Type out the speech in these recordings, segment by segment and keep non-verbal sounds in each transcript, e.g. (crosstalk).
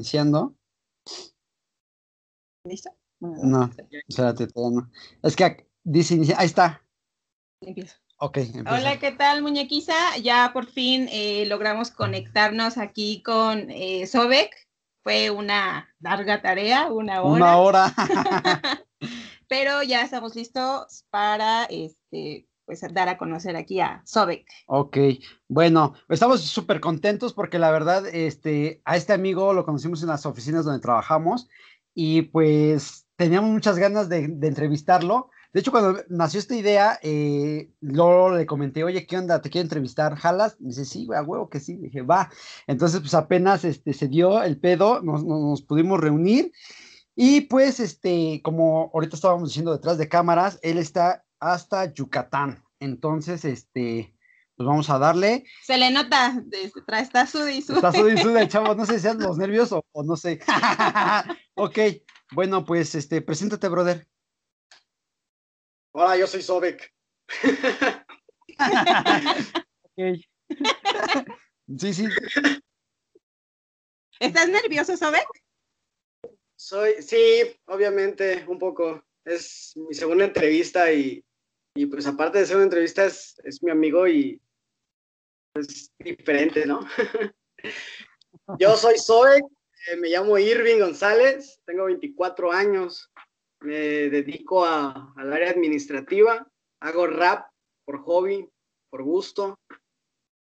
iniciando. ¿Listo? No, espérate, todavía no. Es que dice inicia, ahí está. Empiezo. Ok, empieza. Hola, ¿qué tal, muñequiza? Ya por fin eh, logramos conectarnos aquí con eh, Sobek. Fue una larga tarea, una hora. Una hora. (laughs) Pero ya estamos listos para este, pues, dar a conocer aquí a Sobek. Ok, bueno, estamos súper contentos porque la verdad, este, a este amigo lo conocimos en las oficinas donde trabajamos y pues teníamos muchas ganas de, de entrevistarlo. De hecho, cuando nació esta idea, eh, le comenté, oye, ¿qué onda? ¿Te quiero entrevistar? ¿Jalas? Me dice, sí, güey, a huevo que sí. Le dije, va. Entonces, pues apenas este, se dio el pedo, nos, nos, nos pudimos reunir y pues, este, como ahorita estábamos diciendo detrás de cámaras, él está hasta Yucatán. Entonces, este, pues vamos a darle. Se le nota, este, trae, está sude. Está sude y sude, (laughs) chavo. No sé si sean los nervios o, o no sé. (laughs) ok, bueno, pues, este, preséntate, brother. Hola, yo soy Sobek. ok. sí, sí. ¿Estás nervioso, Sobek? Soy, sí, obviamente, un poco. Es mi segunda entrevista y, y pues aparte de ser una entrevista es, es mi amigo y es diferente, ¿no? (laughs) Yo soy Sobek, eh, me llamo Irving González, tengo 24 años, me dedico a, al área administrativa, hago rap por hobby, por gusto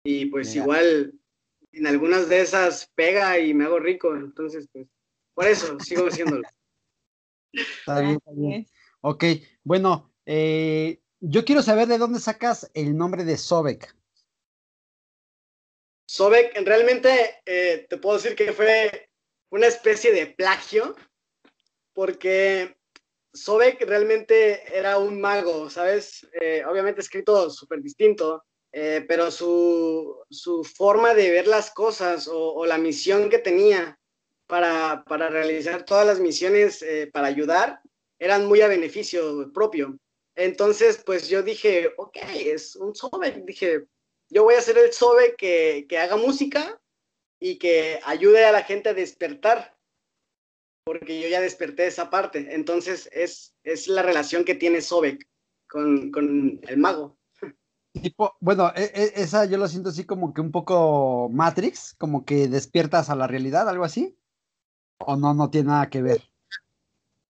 y pues Mira. igual en algunas de esas pega y me hago rico, entonces pues por eso sigo haciéndolo. Está bien, está bien. Ok, bueno, eh, yo quiero saber de dónde sacas el nombre de Sobek. Sobek, realmente eh, te puedo decir que fue una especie de plagio, porque Sobek realmente era un mago, ¿sabes? Eh, obviamente escrito súper distinto, eh, pero su, su, forma de ver las cosas o, la misión que tenía para, para, realizar todas las misiones para ayudar eran muy a beneficio propio. Entonces, pues yo dije, ok, es un Sobek, dije, yo voy a ser el Sobe que, que, haga música y que ayude a la gente a despertar, porque yo ya desperté esa parte. Entonces es, es la relación que tiene Sobek con, con el mago. Tipo, bueno, e, e, esa yo lo siento así como que un poco Matrix, como que despiertas a la realidad, algo así. ¿O no, no tiene nada que ver?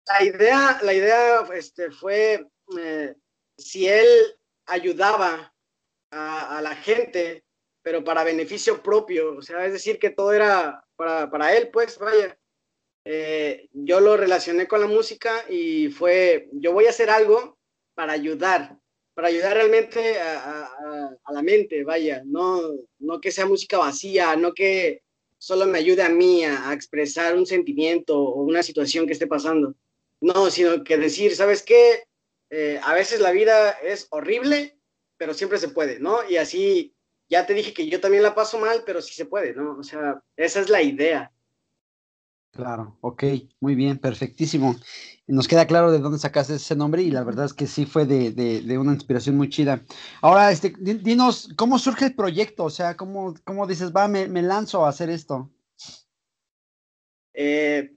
La idea, la idea este, fue, eh, si él ayudaba a, a, la gente, pero para beneficio propio, o sea, es decir, que todo era para, para él, pues, vaya. Eh, yo lo relacioné con la música y fue, yo voy a hacer algo para ayudar, para ayudar realmente a, a, a la mente, vaya, no, no que sea música vacía, no que solo me ayude a mí a, expresar un sentimiento o una situación que esté pasando, no, sino que decir, ¿sabes qué? Eh, a veces la vida es horrible, pero siempre se puede, ¿no? Y así, ya te dije que yo también la paso mal, pero sí se puede, ¿no? O sea, esa es la idea. Claro, ok, muy bien, perfectísimo. Nos queda claro de dónde sacaste ese nombre y la verdad es que sí fue de, de, de una inspiración muy chida. Ahora, este, dinos, ¿cómo surge el proyecto? O sea, ¿cómo, cómo dices, va, me, me, lanzo a hacer esto? Eh,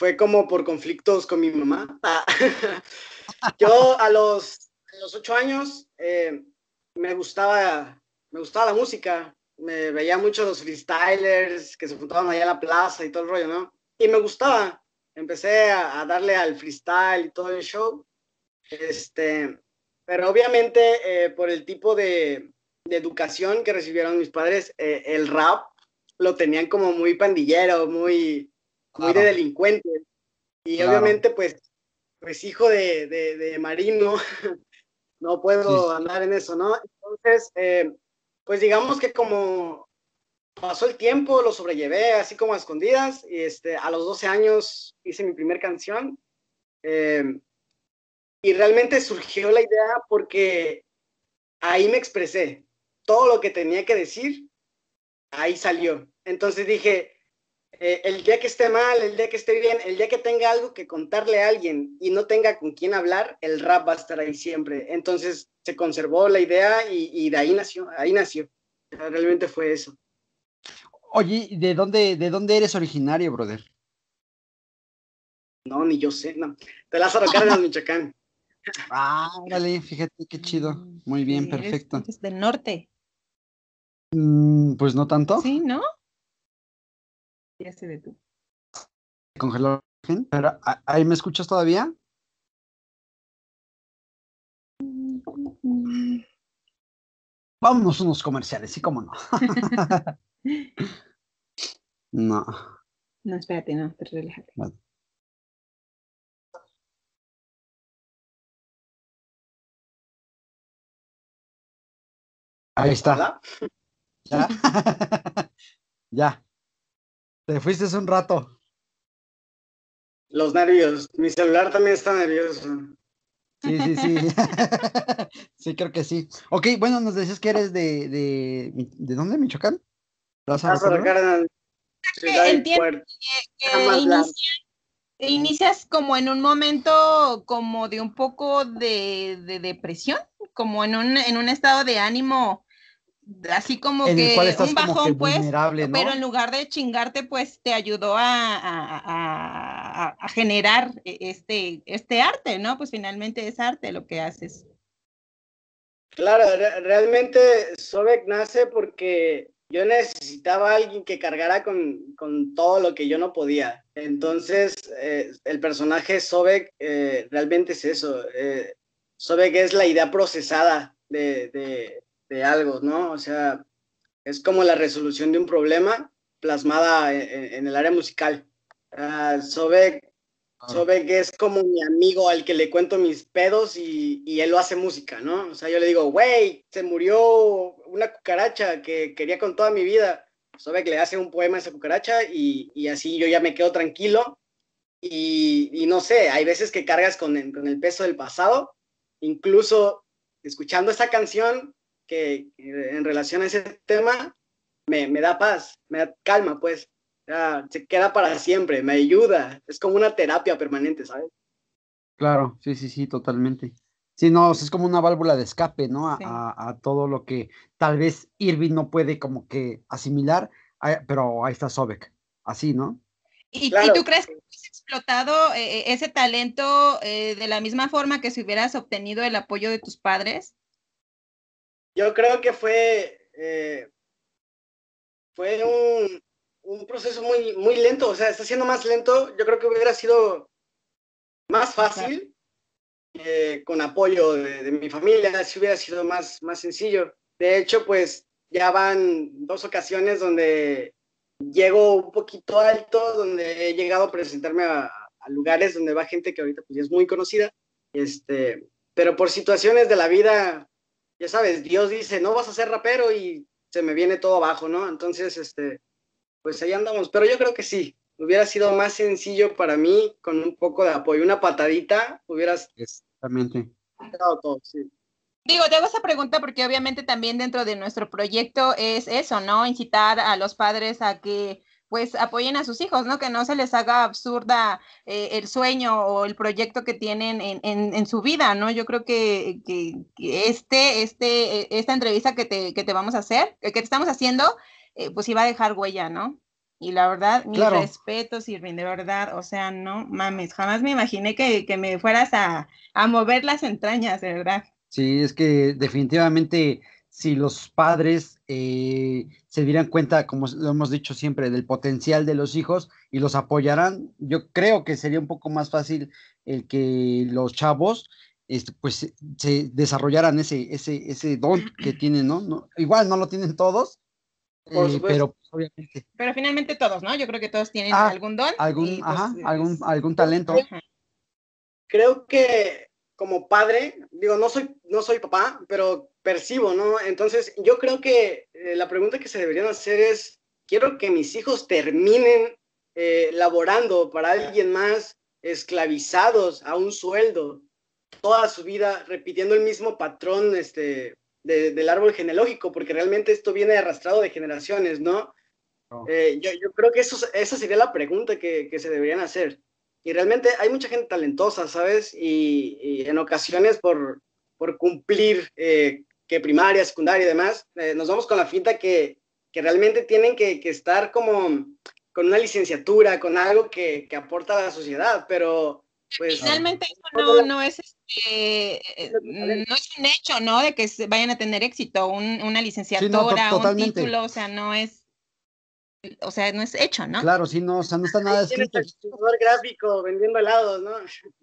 fue como por conflictos con mi mamá. (laughs) Yo a los, ocho años eh, me gustaba, me gustaba la música, me veía mucho los freestylers que se juntaban allá en la plaza y todo el rollo, ¿no? Y me gustaba. Empecé a, darle al freestyle y todo el show. Este, pero obviamente eh, por el tipo de, de, educación que recibieron mis padres, eh, el rap lo tenían como muy pandillero, muy, muy de delincuente. Y claro. obviamente, pues, pues hijo de, de, de marino, (laughs) no puedo sí. andar en eso, ¿no? Entonces, eh, pues digamos que como pasó el tiempo, lo sobrellevé así como a escondidas y este, a los 12 años hice mi primer canción eh, y realmente surgió la idea porque ahí me expresé, todo lo que tenía que decir, ahí salió. Entonces dije, eh, el día que esté mal, el día que esté bien, el día que tenga algo que contarle a alguien y no tenga con quién hablar, el rap va a estar ahí siempre. Entonces se conservó la idea y, y de ahí nació, ahí nació. Realmente fue eso. Oye, ¿de dónde, ¿de dónde eres originario, brother? No, ni yo sé, no. De Lázaro Cárdenas, (laughs) Michoacán. Ah, dale, fíjate qué chido. Muy bien, sí, eres- perfecto. eres del norte. Mm, pues no tanto. Sí, ¿no? Ya se detuvo. Congeló. la imagen, Pero, ¿a- ¿ahí me escuchas todavía? Vámonos unos comerciales, sí, cómo no. (laughs) no. No, espérate, no, te relájate. Ahí está. Ya. (laughs) Te fuiste hace un rato. Los nervios. Mi celular también está nervioso. Sí, sí, sí. (laughs) sí, creo que sí. Ok, bueno, nos decías que eres de, de, ¿de dónde, Michoacán? Lázaro Lázaro Cárdenas? Entiendo. Que Jamás la- inicia- inicias como en un momento como de un poco de, de depresión, como en un, en un estado de ánimo, así como En el que cual estás un como que bajón, pues, vulnerable, ¿no? pero en lugar de chingarte, pues te ayudó a, a- a- generar e- este, este arte, ¿no? Pues finalmente es arte lo que haces. Claro, re- realmente Sobek nace porque yo necesitaba a alguien que cargara con, con todo lo que yo no podía. Entonces, eh, el personaje Sobek eh, realmente es eso. Eh, Sobek es la idea procesada de, de- de algo, ¿no? O sea, es como la resolución de un problema plasmada en, el área musical. Ah, Sobek Sobek es como mi amigo al que le cuento mis pedos y, y él lo hace música, ¿no? O sea, yo le digo, güey, se murió una cucaracha que quería con toda mi vida. Sobek le hace un poema a esa cucaracha y, y así yo ya me quedo tranquilo. Y, y no sé, hay veces que cargas con el, con el peso del pasado, incluso escuchando esa canción que, en relación a ese tema me, me da paz, me da calma, pues sea, se queda para siempre, me ayuda, es como una terapia permanente, ¿sabes? Claro, sí, sí, sí, totalmente. Sí, no, o sea, es como una válvula de escape, ¿no? A, Sí. a- a todo lo que tal vez Irving no puede como que asimilar, pero ahí está Sobek, así, ¿no? ¿Y, tú crees que has explotado eh, ese talento eh, de la misma forma que si hubieras obtenido el apoyo de tus padres? Yo creo que fue, eh, fue un, un proceso muy, muy lento, o sea, está siendo más lento, yo creo que hubiera sido más fácil eh, con apoyo de, de mi familia, si hubiera sido más, más sencillo. De hecho, pues ya van dos ocasiones donde llego un poquito alto, donde he llegado a presentarme a, a lugares donde va gente que ahorita pues es muy conocida, este, pero por situaciones de la vida, ya sabes, Dios dice, no vas a ser rapero y se me viene todo abajo, ¿no? Entonces, este, pues ahí andamos, pero yo creo que sí, hubiera sido más sencillo para mí con un poco de apoyo, una patadita, hubieras Exactamente. todo, sí. Digo, te hago esa pregunta porque obviamente también dentro de nuestro proyecto es eso, ¿no? Incitar a los padres a que pues apoyen a sus hijos, ¿no? Que no se les haga absurda eh, el sueño o el proyecto que tienen en, en, en su vida, ¿no? Yo creo que, que, que este, este, eh, esta entrevista que te, que te vamos a hacer, que te estamos haciendo, eh, pues iba a dejar huella, ¿no? Y la verdad, mis Claro. respetos, Irving, de verdad, o sea, no mames, jamás me imaginé que, que me fueras a, a mover las entrañas, de verdad. Sí, es que definitivamente si los padres eh, se dieran cuenta, como lo hemos dicho siempre, del potencial de los hijos y los apoyaran, yo creo que sería un poco más fácil el que los chavos este, pues se- se desarrollaran ese, ese, ese don que tienen, ¿no? No- Igual no lo tienen todos, eh, pero pues, obviamente Pero finalmente todos, ¿no? Yo creo que todos tienen Ah, algún don. algún, y, pues, ajá, algún, es- algún talento. Ajá. Creo que como padre, digo, no soy, no soy papá, pero percibo, ¿no? Entonces, yo creo que eh, la pregunta que se deberían hacer es, quiero que mis hijos terminen eh, laborando para alguien más, esclavizados a un sueldo, toda su vida repitiendo el mismo patrón este, de- del árbol genealógico, porque realmente esto viene arrastrado de generaciones, ¿no? No. Eh, yo, yo creo que eso, esa sería la pregunta que, que se deberían hacer. Y realmente hay mucha gente talentosa, ¿sabes? Y, y en ocasiones por, por cumplir eh, que primaria, secundaria y demás, eh, nos vamos con la finta que, que realmente tienen que, que estar como con una licenciatura, con algo que, que aporta a la sociedad, pero pues... Finalmente eso no, no es este, no es un hecho, ¿no? De que vayan a tener éxito, un, una licenciatura, un título, o sea, no es, o sea, no es hecho, ¿no? Claro, sí, no, o sea, no está nada escrito. gráfico vendiendo helados, ¿no? (laughs)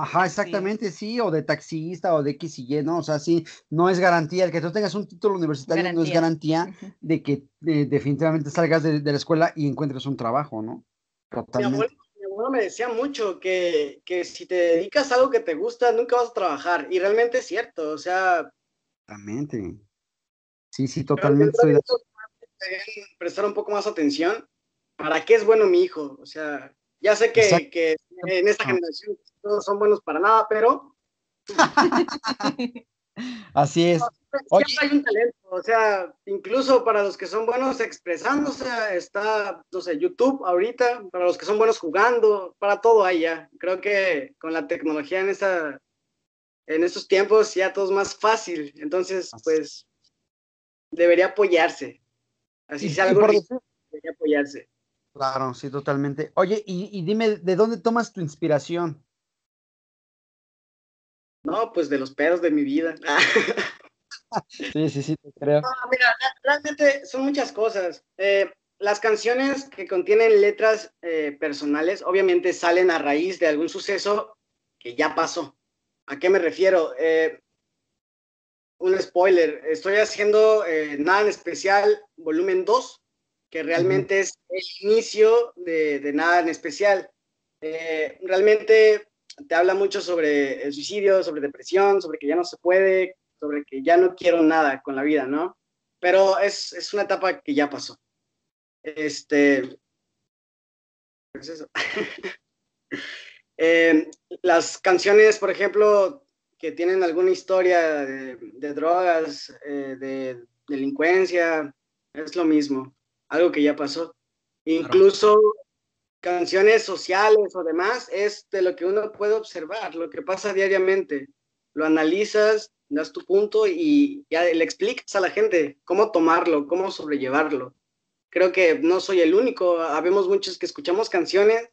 Ajá, exactamente, sí. o de taxista o de X y Y, ¿no? O sea, sí, no es garantía. El que tú tengas un título universitario no es garantía de que eh, definitivamente salgas de, la escuela y encuentres un trabajo, ¿no? Totalmente. Mi abuelo, me decía mucho que, que, si te dedicas a algo que te gusta, nunca vas a trabajar. Y realmente es cierto, o sea. Exactamente. Sí, sí, totalmente. Estoy. Prestar un poco más atención. ¿Para qué es bueno mi hijo? O sea, ya sé que, que en esta generación todos son buenos para nada, pero... (laughs) Así es. Siempre hay un talento, o sea, incluso para los que son buenos expresándose, está, no sé, YouTube ahorita, para los que son buenos jugando, para todo hay ya. Creo que con la tecnología en esa, en estos tiempos ya todo es más fácil, entonces, pues, debería apoyarse. Así sea algo, debería apoyarse. Claro, sí, totalmente. Oye, y, y dime, ¿de dónde tomas tu inspiración? No, pues de los pedos de mi vida. (laughs) sí, sí, sí, te creo. mira, realmente son muchas cosas. Eh, las canciones que contienen letras eh, personales obviamente salen a raíz de algún suceso que ya pasó. ¿A qué me refiero? Eh, un spoiler, estoy haciendo Nada en Especial, volumen 2, que realmente es el inicio de, de, Nada en Especial. realmente te habla mucho sobre el suicidio, sobre depresión, sobre que ya no se puede, sobre que ya no quiero nada con la vida, ¿no? Pero es, es una etapa que ya pasó. Este, pues eso. (laughs) eh, las canciones, por ejemplo, que tienen alguna historia de, de drogas, eh, de delincuencia, es lo mismo, algo que ya pasó. Incluso canciones sociales o demás, es de lo que uno puede observar, lo que pasa diariamente. Lo analizas, das tu punto y ya le explicas a la gente cómo tomarlo, cómo sobrellevarlo. Creo que no soy el único, habemos muchos que escuchamos canciones,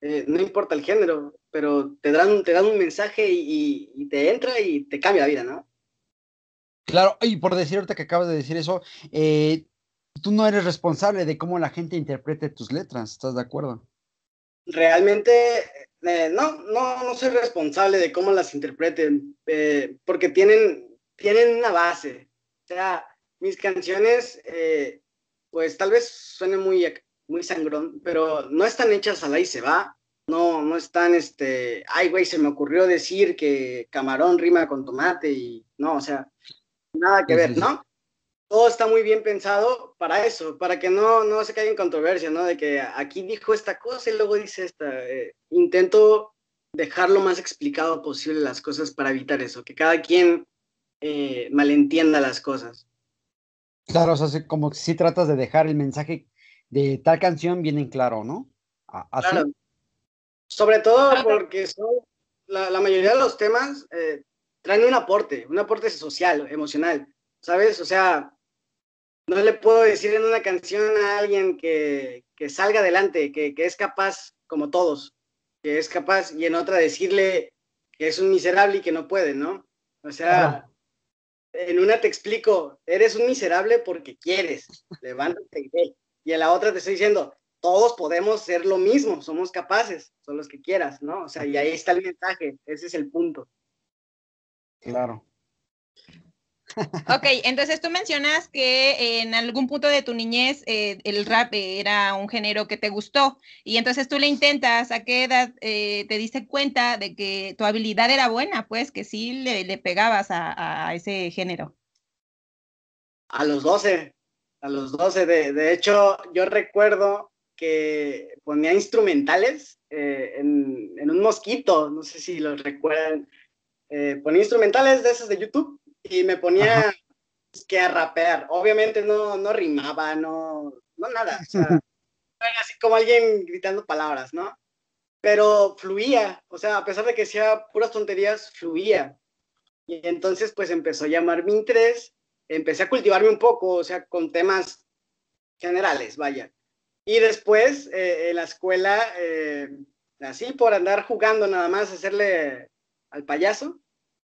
eh, no importa el género, pero te dan, te dan un mensaje y, te entra y te cambia la vida, ¿no? Claro, y por decir ahorita que acabas de decir eso, eh, tú no eres responsable de cómo la gente interprete tus letras, ¿estás de acuerdo? Realmente, eh, no, no, no soy responsable de cómo las interpreten, eh, porque tienen, tienen una base. O sea, mis canciones, eh, pues tal vez suene muy, muy sangrón, pero no están hechas a la y se va. No, no están, este, ay, güey, se me ocurrió decir que camarón rima con tomate y no, o sea, nada que ver, ¿no? Todo está muy bien pensado para eso, para que no, no se caiga en controversia, ¿no? De que aquí dijo esta cosa y luego dice esta. Eh, intento dejar lo más explicado posible las cosas para evitar eso, que cada quien eh, malentienda las cosas. Claro, o sea, como si tratas de dejar el mensaje de tal canción bien en claro, ¿no? ¿Así? Claro. Sobre todo porque son, la, la, mayoría de los temas eh, traen un aporte, un aporte social, emocional, ¿sabes? O sea, no le puedo decir en una canción a alguien que, que salga adelante, que, que, es capaz, como todos, que es capaz, y en otra decirle que es un miserable y que no puede, ¿no? O sea, en una te explico, eres un miserable porque quieres, levántate y ve. Y en la otra te estoy diciendo, todos podemos ser lo mismo, somos capaces, son los que quieras, ¿no? O sea, y ahí está el mensaje, ese es el punto. Claro. Ok, entonces tú mencionas que en algún punto de tu niñez eh, el rap era un género que te gustó y entonces tú le intentas, ¿a qué edad eh, te diste cuenta de que tu habilidad era buena? Pues que sí le, pegabas a, ese género. A los 12, a los 12. De, hecho, yo recuerdo que ponía instrumentales eh, en, en, un mosquito, no sé si los recuerdan. ponía instrumentales de esos de YouTube y me ponía que a rapear. Obviamente no, no rimaba, no, no nada. O sea, (laughs) era así como alguien gritando palabras, ¿no? Pero fluía, o sea, a pesar de que hacía puras tonterías, fluía. Y entonces, pues empezó a llamar mi interés, empecé a cultivarme un poco, o sea, con temas generales, vaya. Y después, eh, en la escuela, eh, así por andar jugando nada más, hacerle al payaso,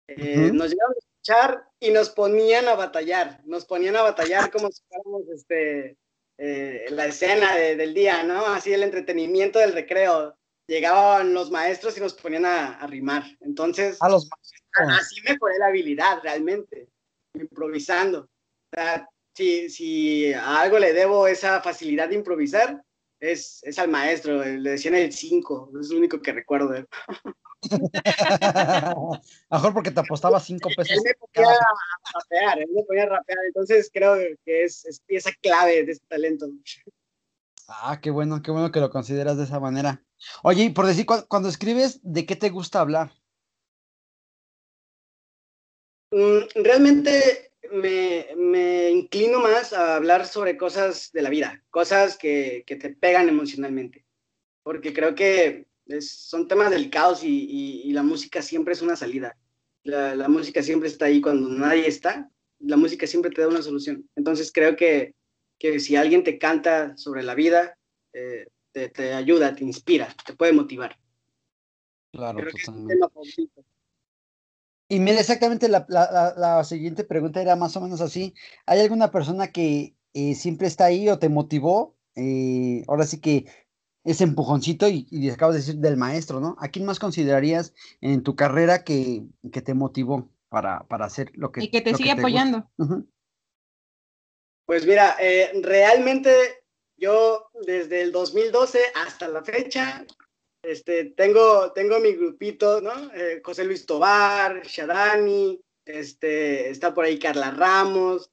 eh, nos llegaron escuchar y nos ponían a batallar, nos ponían a batallar como si fuéramos este, la escena del día, ¿no? Así el entretenimiento del recreo. Llegaban los maestros y nos ponían a, a rimar. Entonces, a los así me fue la habilidad realmente, improvisando. O sea, si, si a algo le debo esa facilidad de improvisar, es, es al maestro, le decían el 5, es lo único que recuerdo de. (laughs) (laughs) Mejor porque te apostaba 5 pesos. Él me ponía a rapear, él me ponía a rapear, entonces creo que es, es pieza clave de este talento. Ah, qué bueno, qué bueno que lo consideras de esa manera. Oye, y por decir, cuando escribes, ¿de qué te gusta hablar? Mm, realmente me, me, inclino más a hablar sobre cosas de la vida, cosas que, que te pegan emocionalmente, porque creo que es, son temas delicados y, y, la música siempre es una salida. La, la, música siempre está ahí cuando nadie está, la música siempre te da una solución. Entonces creo que, que si alguien te canta sobre la vida, eh, te, te, ayuda, te inspira, te puede motivar. Claro, totalmente. Y mira, exactamente la, la, la, siguiente pregunta era más o menos así. ¿Hay alguna persona que eh, siempre está ahí o te motivó? Eh, ahora sí que ese empujoncito y, y, acabas de decir del maestro, ¿no? ¿A quién más considerarías en tu carrera que, que te motivó para, para, hacer lo que... Y que te sigue que te apoyando. Uh -huh. Pues mira, eh, realmente yo desde el 2012 hasta la fecha este, tengo, tengo mi grupito, ¿no? Eh, José Luis Tobar, Shadani, este, está por ahí Carla Ramos,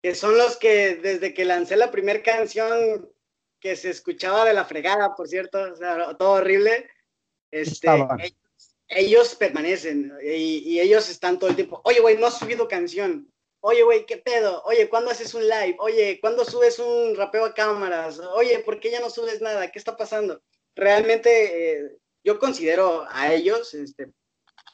que son los que desde que lancé la primera canción que se escuchaba de la fregada, por cierto, o sea, todo horrible, este, ellos, ellos, permanecen y, y, ellos están todo el tiempo, oye, güey, no has subido canción, oye, güey, ¿qué pedo? Oye, ¿cuándo haces un live? Oye, ¿cuándo subes un rapeo a cámaras? Oye, ¿por qué ya no subes nada? ¿Qué está pasando? realmente eh, yo considero a ellos este,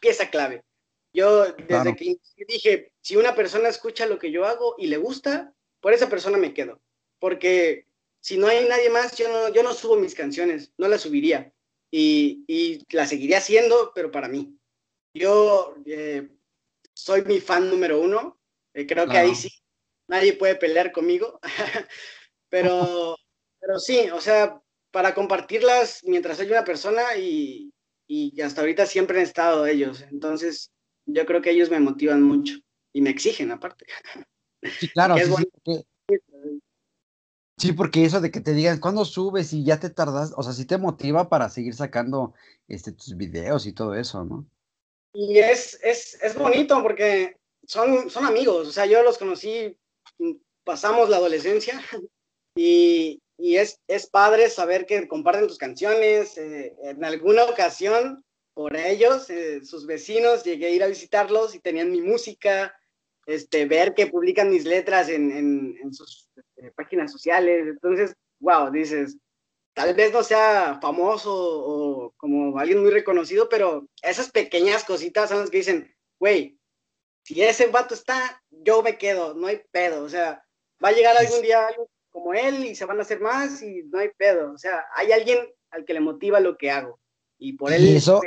pieza clave. Yo desde claro. que dije, si una persona escucha lo que yo hago y le gusta, por esa persona me quedo. Porque si no hay nadie más, yo no, yo no subo mis canciones, no las subiría. Y, y las seguiría haciendo, pero para mí. Yo eh, soy mi fan número uno. Eh, creo claro. que ahí sí, nadie puede pelear conmigo. (laughs) pero, pero sí, o sea, para compartirlas mientras hay una persona y, y, hasta ahorita siempre han estado ellos. Entonces, yo creo que ellos me motivan mucho y me exigen aparte. Sí, claro. (laughs) Sí, sí, porque, sí, porque eso de que te digan, ¿cuándo subes y ya te tardas? O sea, sí te motiva para seguir sacando este, tus videos y todo eso, ¿no? Y es, es, es bonito porque son, son amigos, o sea, yo los conocí, pasamos la adolescencia (laughs) y, y es, es padre saber que comparten tus canciones. Eh, en alguna ocasión, por ellos, eh, sus vecinos, llegué a ir a visitarlos y tenían mi música, este, ver que publican mis letras en, en, en sus eh, páginas sociales. Entonces, wow, dices, tal vez no sea famoso o como alguien muy reconocido, pero esas pequeñas cositas son las que dicen, güey, si ese vato está, yo me quedo, no hay pedo. O sea, va a llegar algún día algo como él y se van a hacer más y no hay pedo. O sea, hay alguien al que le motiva lo que hago. Y por él... Y eso,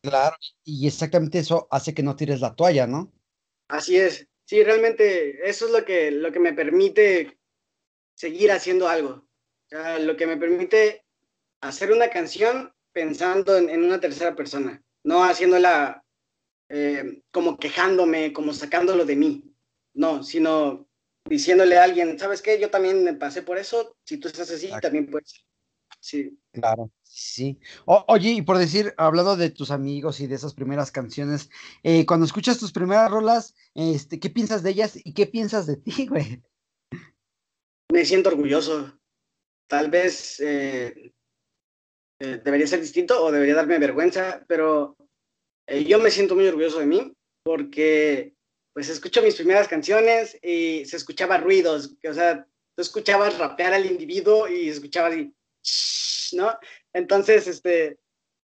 claro, y exactamente eso hace que no tires la toalla, ¿no? Así es. Sí, realmente eso es lo que, lo que me permite seguir haciendo algo. O sea, lo que me permite hacer una canción pensando en, en una tercera persona, no haciéndola eh, como quejándome, como sacándolo de mí. No, sino diciéndole a alguien, ¿sabes qué? Yo también me pasé por eso, si tú estás así, Exacto. también puedes. Sí. Claro, sí. Oye, y por decir, hablando de tus amigos y de esas primeras canciones, eh, cuando escuchas tus primeras rolas, este, ¿qué piensas de ellas y qué piensas de ti, (laughs) güey? Me siento orgulloso. Tal vez eh, eh, debería ser distinto o debería darme vergüenza, pero yo me siento muy orgulloso de mí porque pues escucho mis primeras canciones y se escuchaba ruidos, o sea, tú escuchabas rapear al individuo y escuchabas así, ¿no? Entonces, este,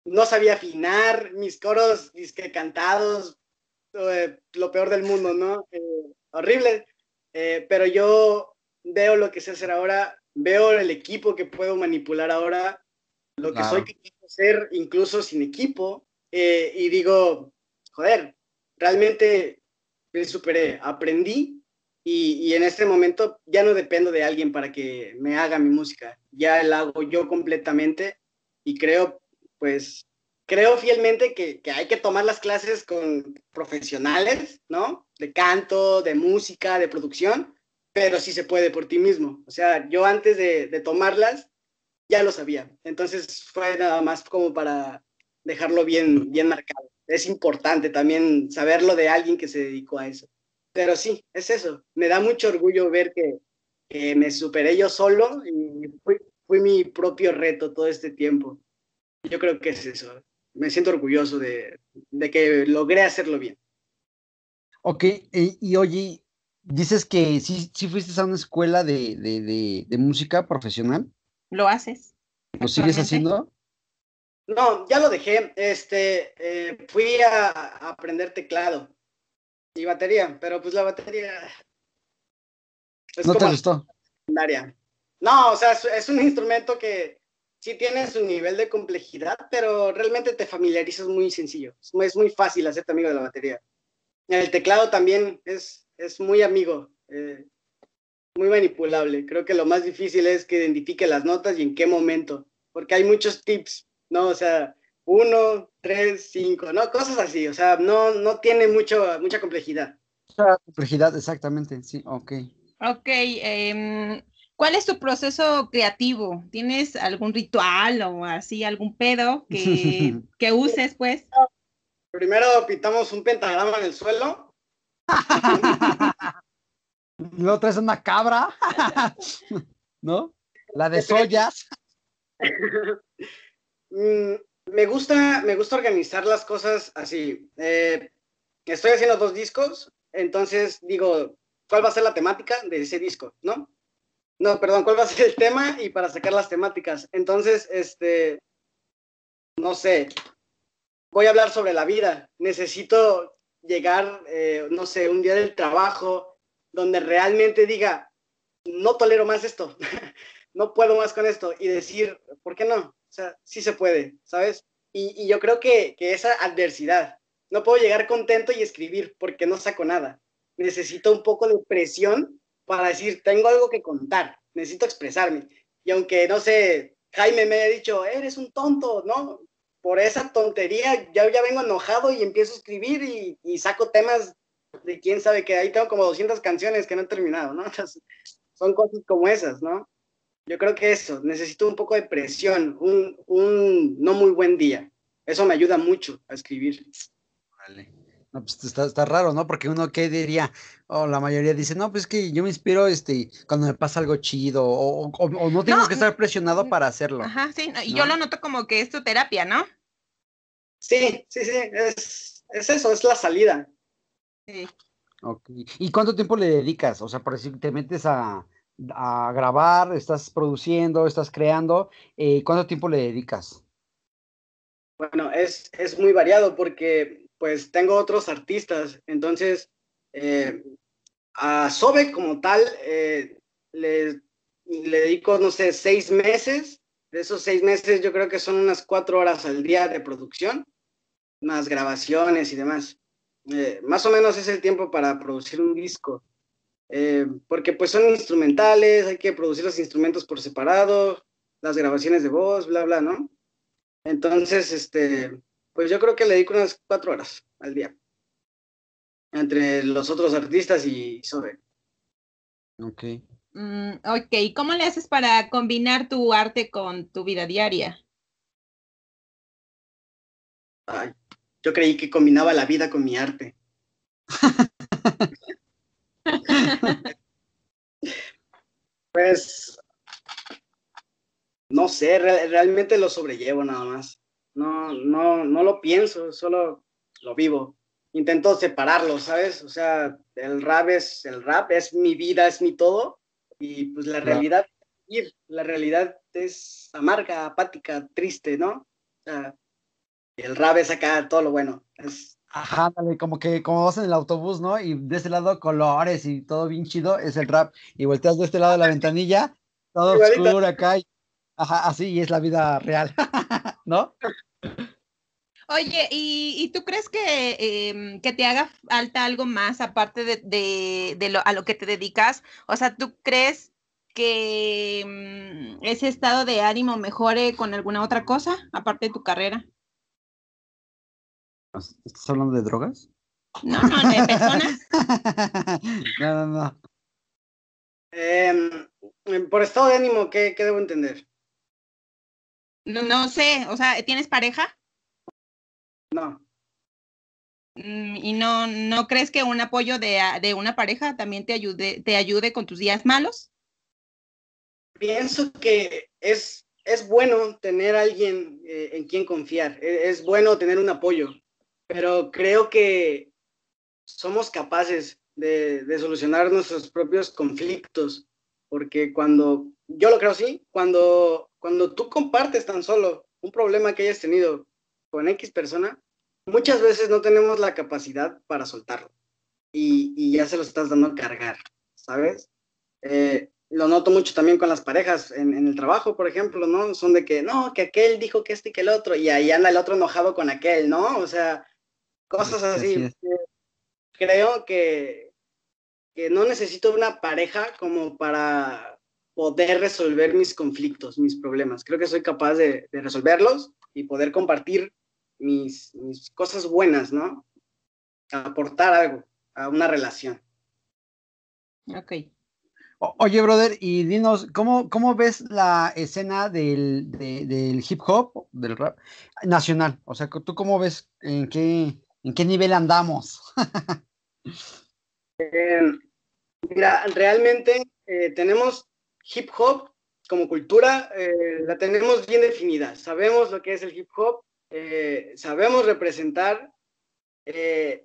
no sabía afinar, mis coros disque cantados, eh, lo peor del mundo, ¿no? Eh, horrible, eh, pero yo veo lo que sé hacer ahora, veo el equipo que puedo manipular ahora, lo que soy capaz de hacer incluso sin equipo, eh, y digo, joder, realmente me superé, aprendí y, y, en este momento ya no dependo de alguien para que me haga mi música, ya la hago yo completamente y creo, pues, creo fielmente que, que, hay que tomar las clases con profesionales, ¿no? De canto, de música, de producción, pero sí se puede por ti mismo. O sea, yo antes de, de tomarlas ya lo sabía. Entonces fue nada más como para dejarlo bien, bien marcado. Es importante también saberlo de alguien que se dedicó a eso. Pero sí, es eso. Me da mucho orgullo ver que, que me superé yo solo y fui, fui mi propio reto todo este tiempo. Yo creo que es eso. Me siento orgulloso de, de que logré hacerlo bien. Ok, y, y oye, dices que sí, sí fuiste a una escuela de, de, de, de música profesional. ¿Lo haces? ¿Lo sigues haciendo? No, ya lo dejé. Este, eh, fui a, a, aprender teclado y batería, pero pues la batería. Es ¿No te gustó? Secundaria. No, o sea, es, es, un instrumento que sí tiene su nivel de complejidad, pero realmente te familiarizas muy sencillo. Es muy, es muy fácil hacerte amigo de la batería. El teclado también es, es muy amigo. Eh, muy manipulable. Creo que lo más difícil es que identifique las notas y en qué momento, porque hay muchos tips, ¿no? O sea, uno, tres, cinco, ¿no? Cosas así, o sea, no, no tiene mucho, mucha complejidad. Mucha complejidad, exactamente, sí, ok. Ok, eh, ¿cuál es tu proceso creativo? ¿Tienes algún ritual o así, algún pedo que, (laughs) que uses, pues? Primero pintamos un pentagrama en el suelo. (laughs) Luego traes una cabra, (laughs) ¿no? La de soyas. Mm, me gusta, me gusta organizar las cosas así. Eh, estoy haciendo dos discos, entonces digo, ¿cuál va a ser la temática de ese disco? ¿No? No, perdón, ¿cuál va a ser el tema? Y para sacar las temáticas. Entonces, este, no sé, voy a hablar sobre la vida. Necesito llegar, eh, no sé, un día del trabajo, donde realmente diga, no tolero más esto, (laughs) no puedo más con esto, y decir, ¿por qué no? O sea, sí se puede, ¿sabes? Y, y yo creo que, que, esa adversidad, no puedo llegar contento y escribir porque no saco nada. Necesito un poco de presión para decir, tengo algo que contar, necesito expresarme. Y aunque, no sé, Jaime me haya dicho, eres un tonto, ¿no? Por esa tontería ya, ya vengo enojado y empiezo a escribir y, saco temas de quién sabe que ahí tengo como 200 canciones que no he terminado, ¿no? (laughs) Son cosas como esas, ¿no? Yo creo que eso, necesito un poco de presión, un, un no muy buen día. Eso me ayuda mucho a escribir. Vale. No, pues está, está raro, ¿no? Porque uno, ¿qué diría? O oh, la mayoría dice, no, pues que yo me inspiro este, cuando me pasa algo chido, o, o, o no tengo no, que estar presionado para hacerlo. Ajá, sí, y ¿no? yo lo noto como que es tu terapia, ¿no? Sí, sí, sí, es, es eso, es la salida. Sí. Okay. ¿Y cuánto tiempo le dedicas? O sea, por decir, te metes a, a grabar, estás produciendo, estás creando, eh, ¿cuánto tiempo le dedicas? Bueno, es, es, muy variado porque pues tengo otros artistas, entonces eh, a Sobe como tal eh, le, le dedico, no sé, seis meses, de esos seis meses yo creo que son unas cuatro horas al día de producción, más grabaciones y demás. Eh, más o menos es el tiempo para producir un disco, porque pues son instrumentales, hay que producir los instrumentos por separado, las grabaciones de voz, bla, bla, ¿no? Entonces, este, pues yo creo que le dedico unas cuatro horas al día, entre los otros artistas y sobre. Ok. Mm, ok, ¿cómo le haces para combinar tu arte con tu vida diaria? Ay, yo creí que combinaba la vida con mi arte. (laughs) pues, no sé, re realmente lo sobrellevo nada más. No, no, no lo pienso, solo lo vivo. Intento separarlo, ¿sabes? O sea, el rap es el rap, es mi vida, es mi todo. Y pues la realidad, la realidad es amarga, apática, triste, ¿no? O sea, el rap es acá todo lo bueno. Es, Ajá, dale, como que como vas en el autobús, ¿no? Y de ese lado colores y todo bien chido, es el rap. Y volteas de este lado de la ventanilla, todo oscuro acá. ajá, así es la vida real, (laughs) ¿no? Oye, ¿y, tú crees que, em, que, te haga falta algo más aparte de, lo, a lo que te dedicas? O sea, ¿tú crees que mm, ese estado de ánimo mejore con alguna otra cosa aparte de tu carrera? ¿Estás hablando de drogas? No, no, de personas. (laughs) no, no, no. Em, por estado de ánimo, ¿qué, ¿qué, debo entender? No, no sé, o sea, ¿tienes pareja? No. Mm, ¿Y no, no crees que un apoyo de, de, una pareja también te ayude, te ayude con tus días malos? Pienso que es, es bueno tener alguien eh, en quien confiar, e, es, bueno tener un apoyo, pero creo que somos capaces de, de solucionar nuestros propios conflictos, porque cuando, yo lo creo así, cuando, cuando tú compartes tan solo un problema que hayas tenido con X persona, muchas veces no tenemos la capacidad para soltarlo y, ya se lo estás dando a cargar, ¿sabes? Eh, lo noto mucho también con las parejas en, el trabajo, por ejemplo, ¿no? Son de que, no, que aquel dijo que este y que el otro, y ahí anda el otro enojado con aquel, ¿no? O sea, cosas así. Creo que, que no necesito una pareja como para poder resolver mis conflictos, mis problemas. Creo que soy capaz de, de resolverlos y poder compartir mis, cosas buenas, ¿no? Aportar algo a una relación. Ok. oye, brother, y dinos, ¿cómo, cómo ves la escena del, del, hip hop, del rap nacional? O sea, ¿tú cómo ves en qué, en qué nivel andamos? (laughs) mira, realmente eh, tenemos hip hop como cultura, eh, la tenemos bien definida. Sabemos lo que es el hip hop, eh, sabemos representar eh,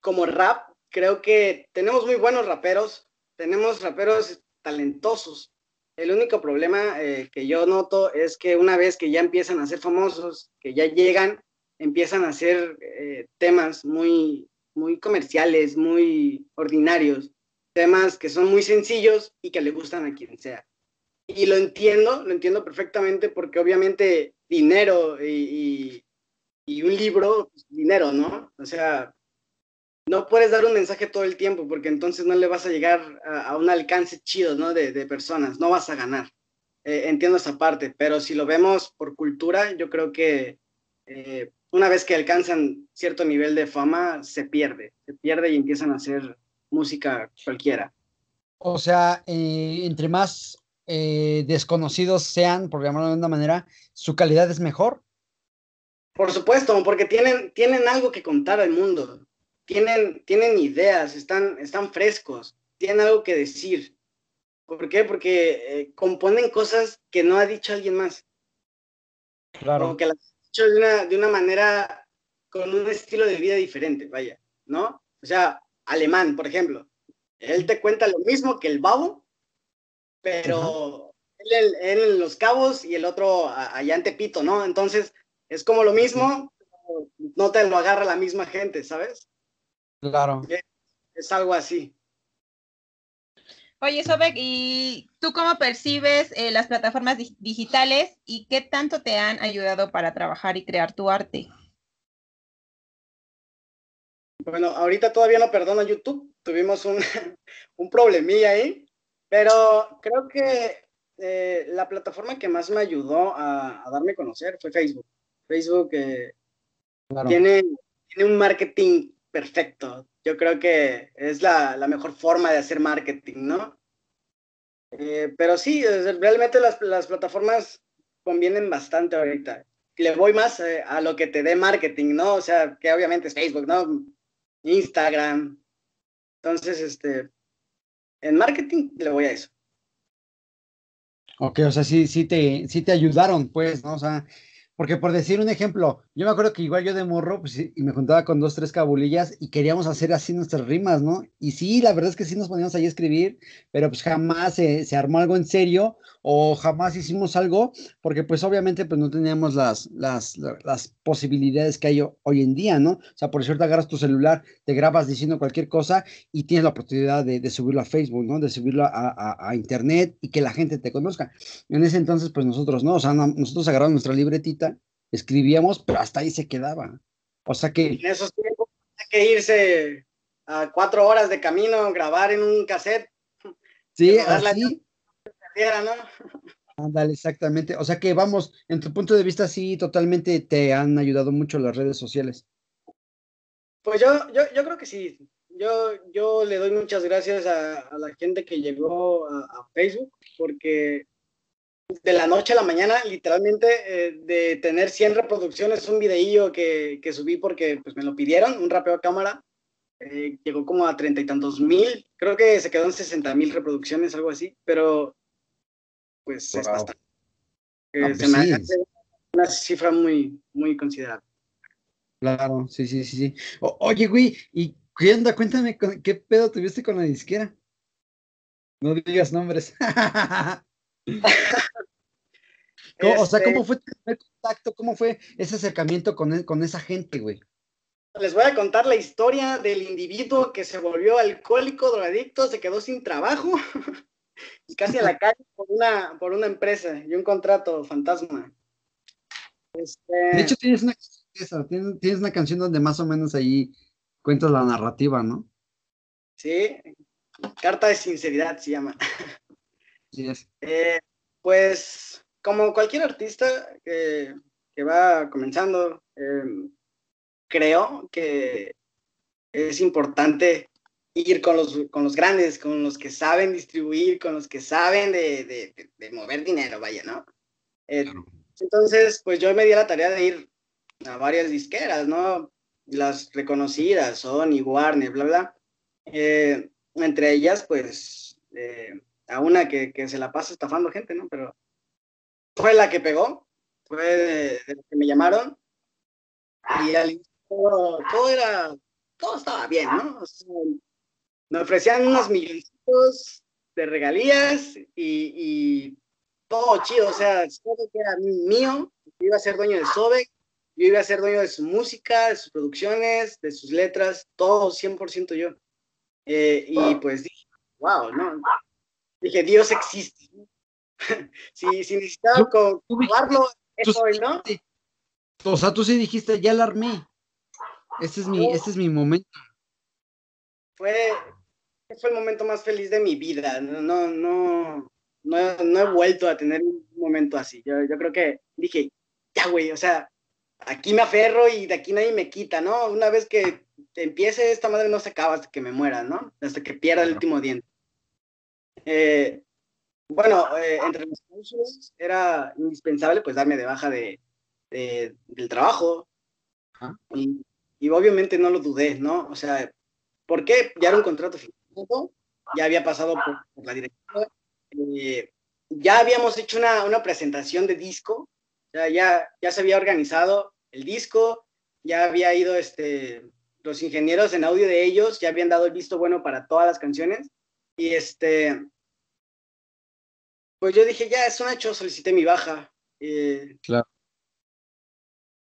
como rap. Creo que tenemos muy buenos raperos, tenemos raperos talentosos. El único problema eh, que yo noto es que una vez que ya empiezan a ser famosos, que ya llegan, empiezan a hacer temas muy, muy comerciales, muy ordinarios, temas que son muy sencillos y que le gustan a quien sea. Y lo entiendo, lo entiendo perfectamente porque obviamente dinero y, y un libro, pues, dinero, ¿no? O sea, no puedes dar un mensaje todo el tiempo porque entonces no le vas a llegar a, un alcance chido, ¿no? De, personas, no vas a ganar. Eh, entiendo esa parte, pero si lo vemos por cultura, yo creo que eh, una vez que alcanzan cierto nivel de fama, se pierde, se pierde y empiezan a hacer música cualquiera. O sea, eh, entre más desconocidos sean, por llamarlo de una manera, su calidad es mejor. Por supuesto, porque tienen, tienen algo que contar al mundo, tienen, tienen ideas, están, están frescos, tienen algo que decir. ¿Por qué? Porque eh, componen cosas que no ha dicho alguien más. Claro. Como que las ha dicho de una, de una manera, con un estilo de vida diferente, vaya, ¿no? O sea, alemán, por ejemplo. Él te cuenta lo mismo que el babo, pero él, él, en Los Cabos y el otro allá en Tepito, ¿no? Entonces, es como lo mismo, no te lo agarra la misma gente, ¿sabes? Claro. Es, algo así. Oye, Sobek, ¿y tú cómo percibes eh, las plataformas digitales y qué tanto te han ayudado para trabajar y crear tu arte? Bueno, ahorita todavía no perdono YouTube, tuvimos un, (laughs) un problemilla ahí, pero creo que eh, la plataforma que más me ayudó a, a darme a conocer fue Facebook. Facebook eh, tiene, tiene un marketing perfecto. Yo creo que es la, la mejor forma de hacer marketing, ¿no? Eh, pero sí, realmente las, las, plataformas convienen bastante ahorita. Le voy más eh, a lo que te dé marketing, ¿no? O sea, que obviamente es Facebook, ¿no? Instagram. Entonces, este, en marketing le voy a eso. Ok, o sea, sí, sí te, sí te ayudaron, pues, ¿no? O sea, porque por decir un ejemplo, yo me acuerdo que igual yo de morro, pues y me juntaba con dos, tres cabulillas y queríamos hacer así nuestras rimas, ¿no? Y sí, la verdad es que sí nos poníamos ahí a escribir, pero pues jamás se, armó algo en serio o jamás hicimos algo, porque pues obviamente pues no teníamos las, las, las posibilidades que hay hoy en día, ¿no? O sea, por cierto, agarras tu celular, te grabas diciendo cualquier cosa y tienes la oportunidad de, subirlo a Facebook, ¿no? De subirlo a, a, Internet y que la gente te conozca. En ese entonces, pues nosotros no, o sea, no, nosotros agarramos nuestra libretita escribíamos, pero hasta ahí se quedaba. O sea que... En esos tiempos hay que irse a cuatro horas de camino, grabar en un cassette. Sí, así. ¿no? Ándale, exactamente. O sea que vamos, en tu punto de vista, sí, totalmente te han ayudado mucho las redes sociales. Pues yo, yo, yo creo que sí. Yo, yo le doy muchas gracias a, la gente que llegó a, Facebook, porque de la noche a la mañana, literalmente, eh, de tener 100 reproducciones, un videillo que, que, subí porque pues, me lo pidieron, un rapeo a cámara, eh, llegó como a treinta y tantos mil, creo que se quedó en 60 mil reproducciones, algo así, pero pues es bastante. Eh, ah, se pues me hace una cifra muy, muy considerable. Claro, sí, sí, sí, sí. oye, güey, ¿y qué onda? Cuéntame, ¿qué pedo tuviste con la disquera? No digas nombres. (laughs) (laughs) O sea, ¿cómo este fue tu primer contacto? ¿Cómo fue ese acercamiento con, e, con esa gente, güey? Les voy a contar la historia del individuo que se volvió alcohólico, drogadicto, se quedó sin trabajo (laughs) y casi a la (laughs) calle por una, por una empresa y un contrato fantasma. Este... De hecho, tienes una, tienes, tienes una canción donde más o menos ahí cuentas la narrativa, ¿no? Sí, Carta de Sinceridad se llama. Sí, es. Eh, pues como cualquier artista que, va comenzando, em, creo que es importante ir con los, con los grandes, con los que saben distribuir, con los que saben de, mover dinero, vaya, ¿no? Eh, entonces, pues yo me di la tarea de ir a varias disqueras, ¿no? Las reconocidas, Sony, Warner, bla, bla. Eh, entre ellas, pues, eh, a una que, que, se la pasa estafando gente, ¿no? Pero fue la que pegó, fue de, de que me llamaron y al todo, todo, era, todo estaba bien, ¿no? me ofrecían unos milloncitos de regalías y, y, todo chido, o sea, todo era mío, yo iba a ser dueño de Sobek, yo iba a ser dueño de su música, de sus producciones, de sus letras, todo 100% yo. Eh, y pues dije, wow, ¿no? Dije, Dios existe. (laughs) si, si necesitaba comprobarlo, eso ¿no? O sea, tú sí dijiste, ya la armé. Este es mi, este es mi momento. Fue, fue el momento más feliz de mi vida. No, no, no, no, he vuelto a tener un momento así. Yo, yo creo que dije, ya, güey, o sea, aquí me aferro y de aquí nadie me quita, ¿no? Una vez que empiece esta madre no se acaba hasta que me muera, ¿no? Hasta que pierda el último diente. Eh, bueno, eh, entre los cláusulas era indispensable pues darme de baja de, del trabajo. Y, y, obviamente no lo dudé, ¿no? O sea, ¿por qué? Ya era un contrato firmado, ya había pasado por, la directiva, eh, ya habíamos hecho una, una, presentación de disco, sea, ya, ya se había organizado el disco, ya había ido este, los ingenieros en audio de ellos, ya habían dado el visto bueno para todas las canciones, y este, pues yo dije, ya es un hecho, solicité mi baja. Eh, claro.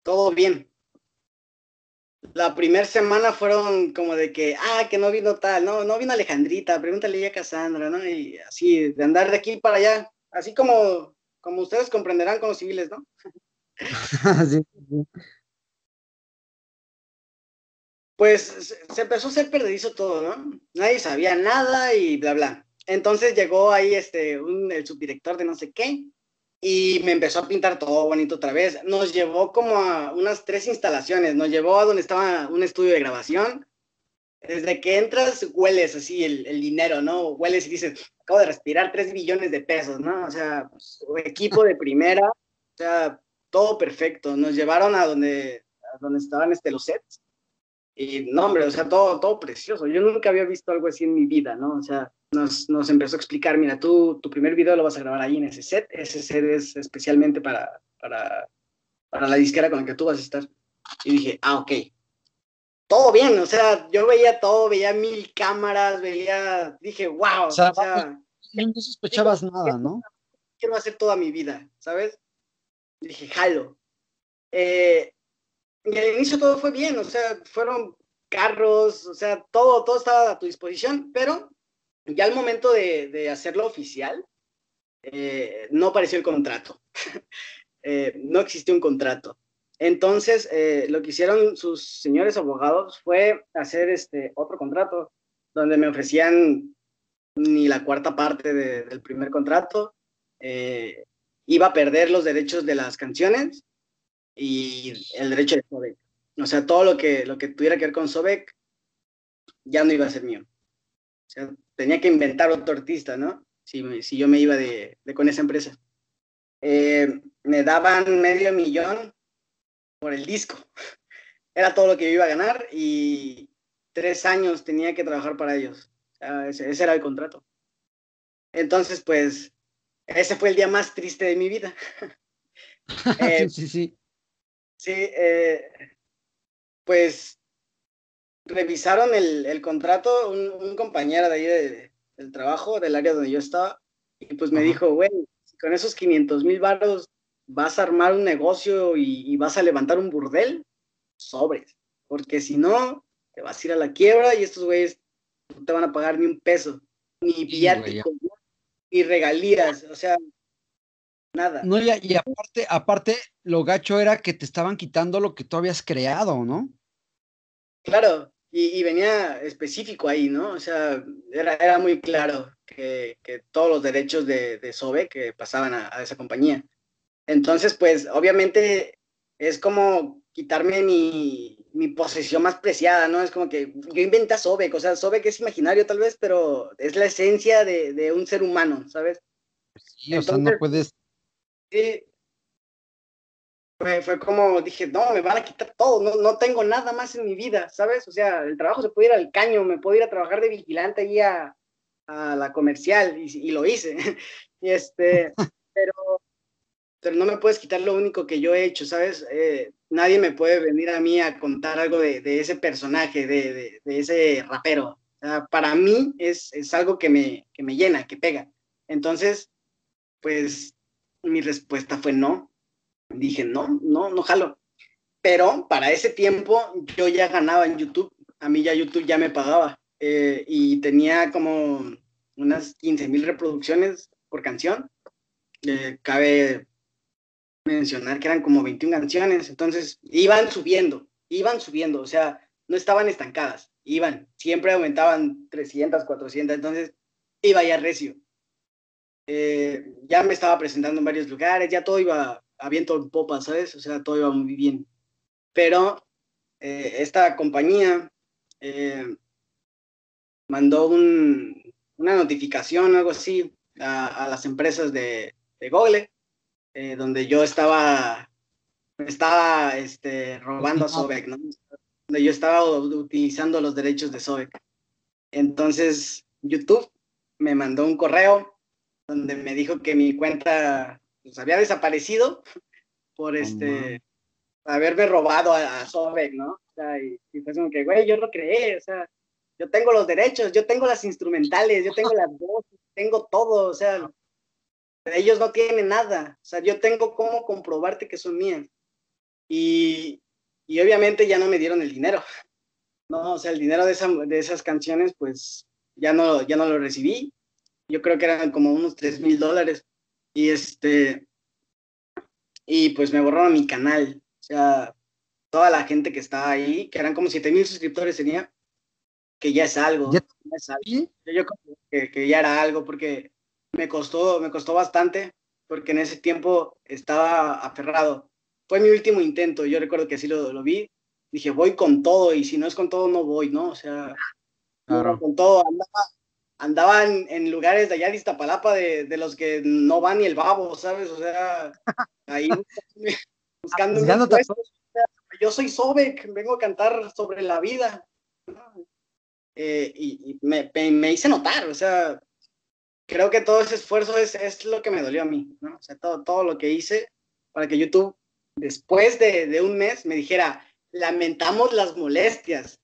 Todo bien. La primera semana fueron como de que, ah, que no vino tal, no, no vino Alejandrita, pregúntale a Cassandra, ¿no? Y así, de andar de aquí para allá, así como, como ustedes comprenderán con los civiles, ¿no? (laughs) sí, Pues se empezó a hacer perdedizo todo, ¿no? Nadie sabía nada y bla, bla. Entonces llegó ahí este, el subdirector de no sé qué y me empezó a pintar todo bonito otra vez. Nos llevó como a unas tres instalaciones, nos llevó a donde estaba un estudio de grabación. Desde que entras, hueles así el, dinero, ¿no? Hueles y dices, acabo de respirar tres billones de pesos, ¿no? O sea, pues, equipo de primera, o sea, todo perfecto. Nos llevaron a donde, donde estaban este, los sets. Y no, hombre, o sea, todo, todo precioso. Yo nunca había visto algo así en mi vida, ¿no? O sea, nos, nos, empezó a explicar, mira, tú tu primer video lo vas a grabar ahí en ese set, ese set es especialmente para, para, para la disquera con la que tú vas a estar. Y dije, ah, ok. Todo bien, o sea, yo veía todo, veía mil cámaras, veía, dije, wow, o sea, no sospechabas nada, ¿no? Quiero hacer toda mi vida, ¿sabes? dije, jalo. Eh, y al inicio todo fue bien, o sea, fueron carros, o sea, todo, todo estaba a tu disposición, pero ya al momento de, hacerlo oficial, eh, no apareció el contrato. (laughs) Eh, no existió un contrato. Entonces, eh, lo que hicieron sus señores abogados fue hacer este otro contrato, donde me ofrecían ni la cuarta parte del primer contrato, iba a perder los derechos de las canciones y el derecho de Sobek. O sea, todo lo que, lo que tuviera que ver con Sobek ya no iba a ser mío. O sea, tenía que inventar otro artista, ¿no? Si, si yo me iba de, con esa empresa. Eh, me daban medio millón por el disco. (laughs) Era todo lo que yo iba a ganar y tres años tenía que trabajar para ellos. ese, era el contrato. Entonces, pues, ese fue el día más triste de mi vida. (laughs) Eh, sí, sí. Sí, eh, pues revisaron el, contrato un, compañero de ahí del trabajo, del área donde yo estaba, y pues me dijo, güey, con esos 500 mil baros vas a armar un negocio y, vas a levantar un burdel, sobres, porque si no, te vas a ir a la quiebra y estos güeyes no te van a pagar ni un peso, ni viático, ni regalías, o sea, nada. No, y, y, aparte, aparte, lo gacho era que te estaban quitando lo que tú habías creado, ¿no? Claro, y, venía específico ahí, ¿no? O sea, era, era muy claro que, que, todos los derechos de, de Sobe que pasaban a, esa compañía. Entonces, pues, obviamente es como quitarme mi, mi, posesión más preciada, ¿no? Es como que yo inventé a Sobek, o sea, Sobek es imaginario tal vez, pero es la esencia de, de un ser humano, ¿sabes? Sí, o sea, no puedes... Sí, fue, como dije, no, me van a quitar todo, no, no tengo nada más en mi vida, ¿sabes? O sea, el trabajo se puede ir al caño, me puedo ir a trabajar de vigilante ahí a, a la comercial y, lo hice. (laughs) y este, (laughs) pero, pero no me puedes quitar lo único que yo he hecho, ¿sabes? Eh, nadie me puede venir a mí a contar algo de, de ese personaje, de, de, de, ese rapero. O sea, para mí es, es algo que me, que me llena, que pega. Entonces, pues mi respuesta fue no dije, no, no, no jalo. Pero para ese tiempo yo ya ganaba en YouTube, a mí ya YouTube ya me pagaba eh, y tenía como unas 15 mil reproducciones por canción. Eh, cabe mencionar que eran como 21 canciones, entonces iban subiendo, iban subiendo, o sea, no estaban estancadas, iban, siempre aumentaban 300, 400, entonces iba ya recio. Eh, ya me estaba presentando en varios lugares, ya todo iba aviento en popa, ¿sabes? O sea, todo iba muy bien. Pero eh, esta compañía eh, mandó una notificación, algo así, a, las empresas de, de Google, eh, donde yo estaba, estaba este, robando a Sobek, ¿no? Donde yo estaba utilizando los derechos de Sobek. Entonces, YouTube me mandó un correo donde me dijo que mi cuenta pues había desaparecido por este, haberme robado a, a Sobek, ¿no? O sea, y, fue como que, güey, yo lo creé, o sea, yo tengo los derechos, yo tengo las instrumentales, yo tengo las voces, tengo todo, o sea, ellos no tienen nada, o sea, yo tengo cómo comprobarte que son mías. Y, y obviamente ya no me dieron el dinero, ¿no? O sea, el dinero de, esa, de esas canciones, pues ya no, ya no lo recibí. Yo creo que eran como unos 3 mil dólares. Y este, y pues me borraron mi canal. O sea, toda la gente que estaba ahí, que eran como 7 mil suscriptores tenía, que ya es algo. ¿Ya? es algo. Yo creo que, que, ya era algo porque me costó, me costó bastante, porque en ese tiempo estaba aferrado. Fue mi último intento, yo recuerdo que así lo, lo vi. Dije, voy con todo, y si no es con todo, no voy, ¿no? O sea, con todo, andaba andaban en lugares de allá de Iztapalapa de, de, los que no van ni el babo, ¿sabes? O sea, ahí (laughs) (laughs) buscando. yo soy Sobek, vengo a cantar sobre la vida. Eh, y, me, me, hice notar, o sea, creo que todo ese esfuerzo es, es, lo que me dolió a mí, ¿no? O sea, todo, todo lo que hice para que YouTube después de, un mes me dijera, lamentamos las molestias,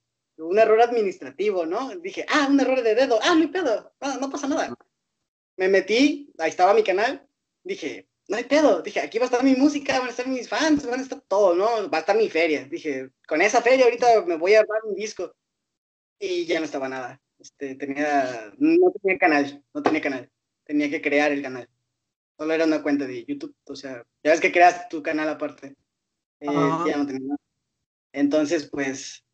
un error administrativo, ¿no? Dije, ah, un error de dedo, ah, no hay pedo, no, no pasa nada. Me metí, ahí estaba mi canal, dije, no hay pedo, dije, aquí va a estar mi música, van a estar mis fans, van a estar todo, ¿no? Va a estar mi feria. Dije, con esa feria ahorita me voy a armar un disco. Y ya no estaba nada. Este, tenía, no tenía canal, no tenía canal. Tenía que crear el canal. Solo era una cuenta de YouTube, o sea, ya ves que creaste tu canal aparte. Eh, ya no tenía nada. Entonces, pues,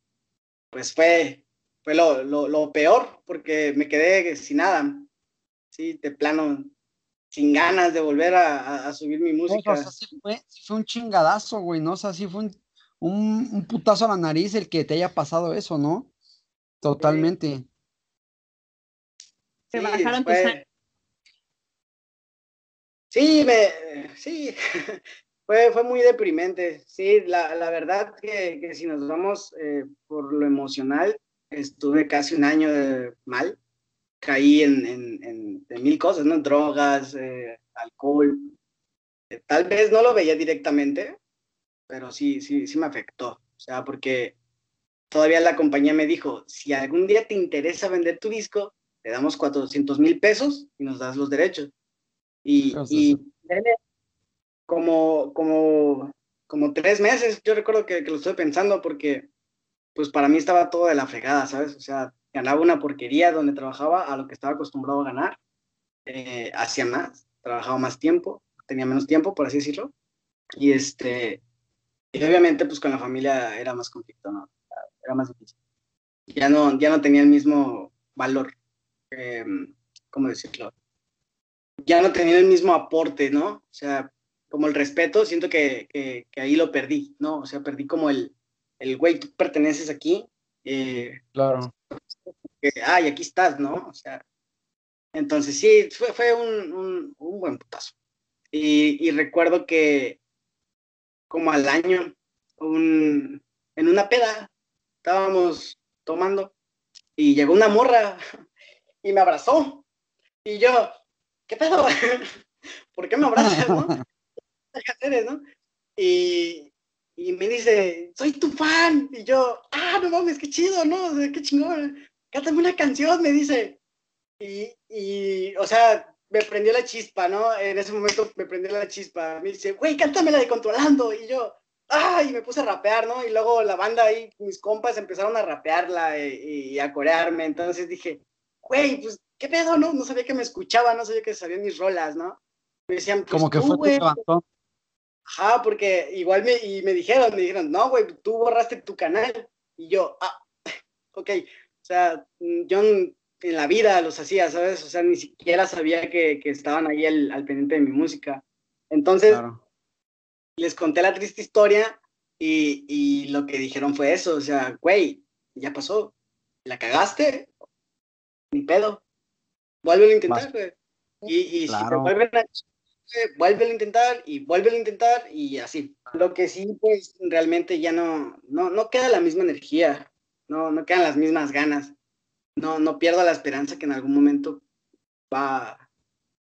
pues fue, fue lo, lo, lo peor, porque me quedé sin nada. Sí, de plano, sin ganas de volver a, subir mi música. o sea, sí fue, un chingadazo, güey, ¿no? O sea, sí fue un, un, putazo a la nariz el que te haya pasado eso, ¿no? Totalmente. Se bajaron tus Sí, me, sí, (laughs) fue, fue muy deprimente. Sí, la, la verdad que, que, si nos vamos eh, por lo emocional, estuve casi un año mal caí en, en, en, mil cosas, ¿no? Drogas, eh, alcohol. Eh, tal vez no lo veía directamente, pero sí, sí, sí me afectó. O sea, porque todavía la compañía me dijo, si algún día te interesa vender tu disco, te damos 400 mil pesos y nos das los derechos. Y, y como, como, como tres meses, yo recuerdo que, que, lo estoy pensando porque, pues para mí estaba todo de la fregada, ¿sabes? O sea, ganaba una porquería donde trabajaba a lo que estaba acostumbrado a ganar, eh, hacía más, trabajaba más tiempo, tenía menos tiempo, por así decirlo, y este, y obviamente pues con la familia era más conflicto, ¿no? Era más difícil. Ya no, ya no tenía el mismo valor, eh, ¿cómo decirlo? Ya no tenía el mismo aporte, ¿no? O sea, como el respeto, siento que, que, que ahí lo perdí, ¿no? O sea, perdí como el, el güey, tú perteneces aquí. Eh, claro ay, aquí estás, ¿no? O sea, entonces sí, fue, fue un, un, buen putazo. Y, y, recuerdo que como al año, un, en una peda, estábamos tomando y llegó una morra y me abrazó. Y yo, ¿qué pedo? (laughs) ¿Por qué me abrazas, no? ¿No? Y, y me dice, soy tu fan. Y yo, ah, no mames, qué chido, ¿no? qué chingón cántame una canción, me dice. Y, y, o sea, me prendió la chispa, ¿no? En ese momento me prendió la chispa. Me dice, güey, cántame la de Controlando. Y yo, ¡ay! Y me puse a rapear, ¿no? Y luego la banda ahí, mis compas empezaron a rapearla y, a corearme. Entonces dije, güey, pues, ¿qué pedo, no? No sabía que me escuchaba, no sabía que sabían mis rolas, ¿no? Me decían, pues, Como que fue güey, Ajá, porque igual me, y me dijeron, me dijeron, no, güey, tú borraste tu canal. Y yo, ah, (laughs) ok, o sea, yo en la vida los hacía, ¿sabes? O sea, ni siquiera sabía que, que estaban ahí al, al, pendiente de mi música. Entonces, les conté la triste historia y, y, lo que dijeron fue eso, o sea, güey, ya pasó, la cagaste, ni pedo, vuelve a intentar, güey. Y, y si te vuelven a vuelve a intentar y vuelve a intentar y así. Lo que sí, pues realmente ya no, no, no queda la misma energía no, no quedan las mismas ganas. No, no pierdo la esperanza que en algún momento va,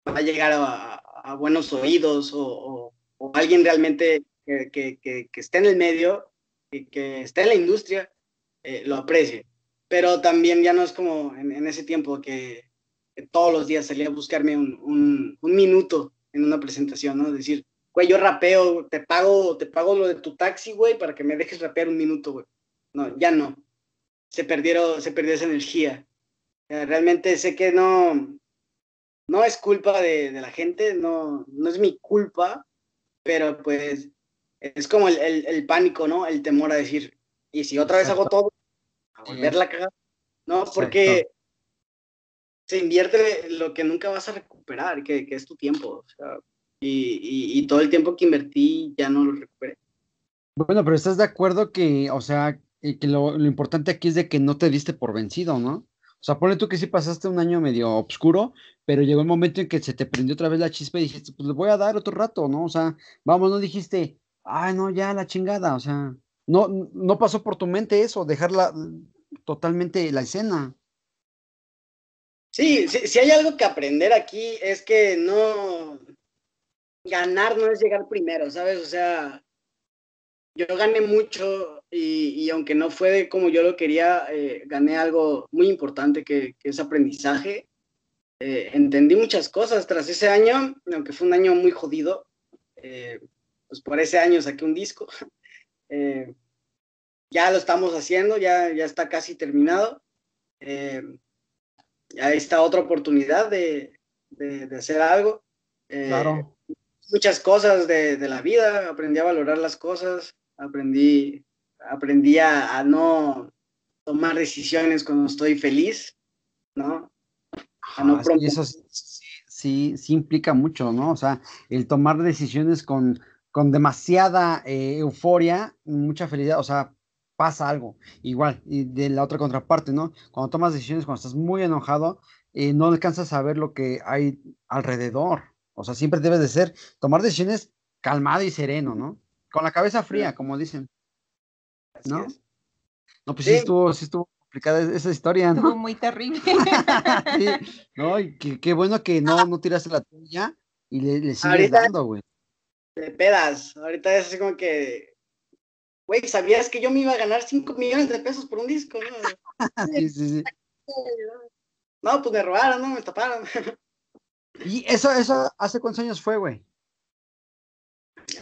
va a llegar a, buenos oídos o, o, alguien realmente que, que, que, esté en el medio y que esté en la industria eh, lo aprecie. Pero también ya no es como en, ese tiempo que, todos los días salía a buscarme un, un, un minuto en una presentación, ¿no? Decir, güey, yo rapeo, te pago, te pago lo de tu taxi, güey, para que me dejes rapear un minuto, güey. No, ya no se perdieron, se perdió esa energía. Realmente sé que no, no es culpa de, la gente, no, no es mi culpa, pero pues es como el, pánico, ¿no? El temor a decir, y si otra vez hago todo, a volverla a cagar, ¿no? Porque se invierte lo que nunca vas a recuperar, que, es tu tiempo, y, y, todo el tiempo que invertí ya no lo recuperé. Bueno, pero estás de acuerdo que, o sea, que lo, importante aquí es de que no te diste por vencido, ¿no? O sea, ponle tú que sí pasaste un año medio oscuro, pero llegó el momento en que se te prendió otra vez la chispa y dijiste, pues le voy a dar otro rato, ¿no? O sea, vamos, no dijiste, ay, no, ya la chingada, o sea, no, no pasó por tu mente eso, dejarla totalmente la escena. Sí, si hay algo que aprender aquí es que no, ganar no es llegar primero, ¿sabes? O sea, yo gané mucho y, aunque no fue como yo lo quería, eh, gané algo muy importante que, es aprendizaje. Eh, entendí muchas cosas tras ese año, aunque fue un año muy jodido. Eh, pues por ese año saqué un disco. (laughs) ya lo estamos haciendo, ya, ya está casi terminado. Ahí está otra oportunidad de, de, de hacer algo. claro muchas cosas de, de, la vida, aprendí a valorar las cosas, aprendí, aprendí a, no tomar decisiones cuando estoy feliz, ¿no? A no y eso sí, sí, implica mucho, ¿no? O sea, el tomar decisiones con, con demasiada eh, euforia, mucha felicidad, o sea, pasa algo. Igual, y de la otra contraparte, ¿no? Cuando tomas decisiones, cuando estás muy enojado, eh, no alcanzas a ver lo que hay alrededor. O sea, siempre debes de ser, tomar decisiones calmado y sereno, ¿no? Con la cabeza fría, como dicen. ¿No? No, pues sí. estuvo, sí estuvo complicada esa historia, ¿no? Estuvo muy terrible. (laughs) sí, no, y qué, bueno que no, no tiraste la tuya y le, le sigues dando, güey. De pedas, ahorita es así como que, güey, ¿sabías que yo me iba a ganar 5 millones de pesos por un disco? ¿no? (laughs) sí, sí, sí. No, pues me robaron, ¿no? Me taparon. ¿Y eso, eso hace cuántos años fue, güey?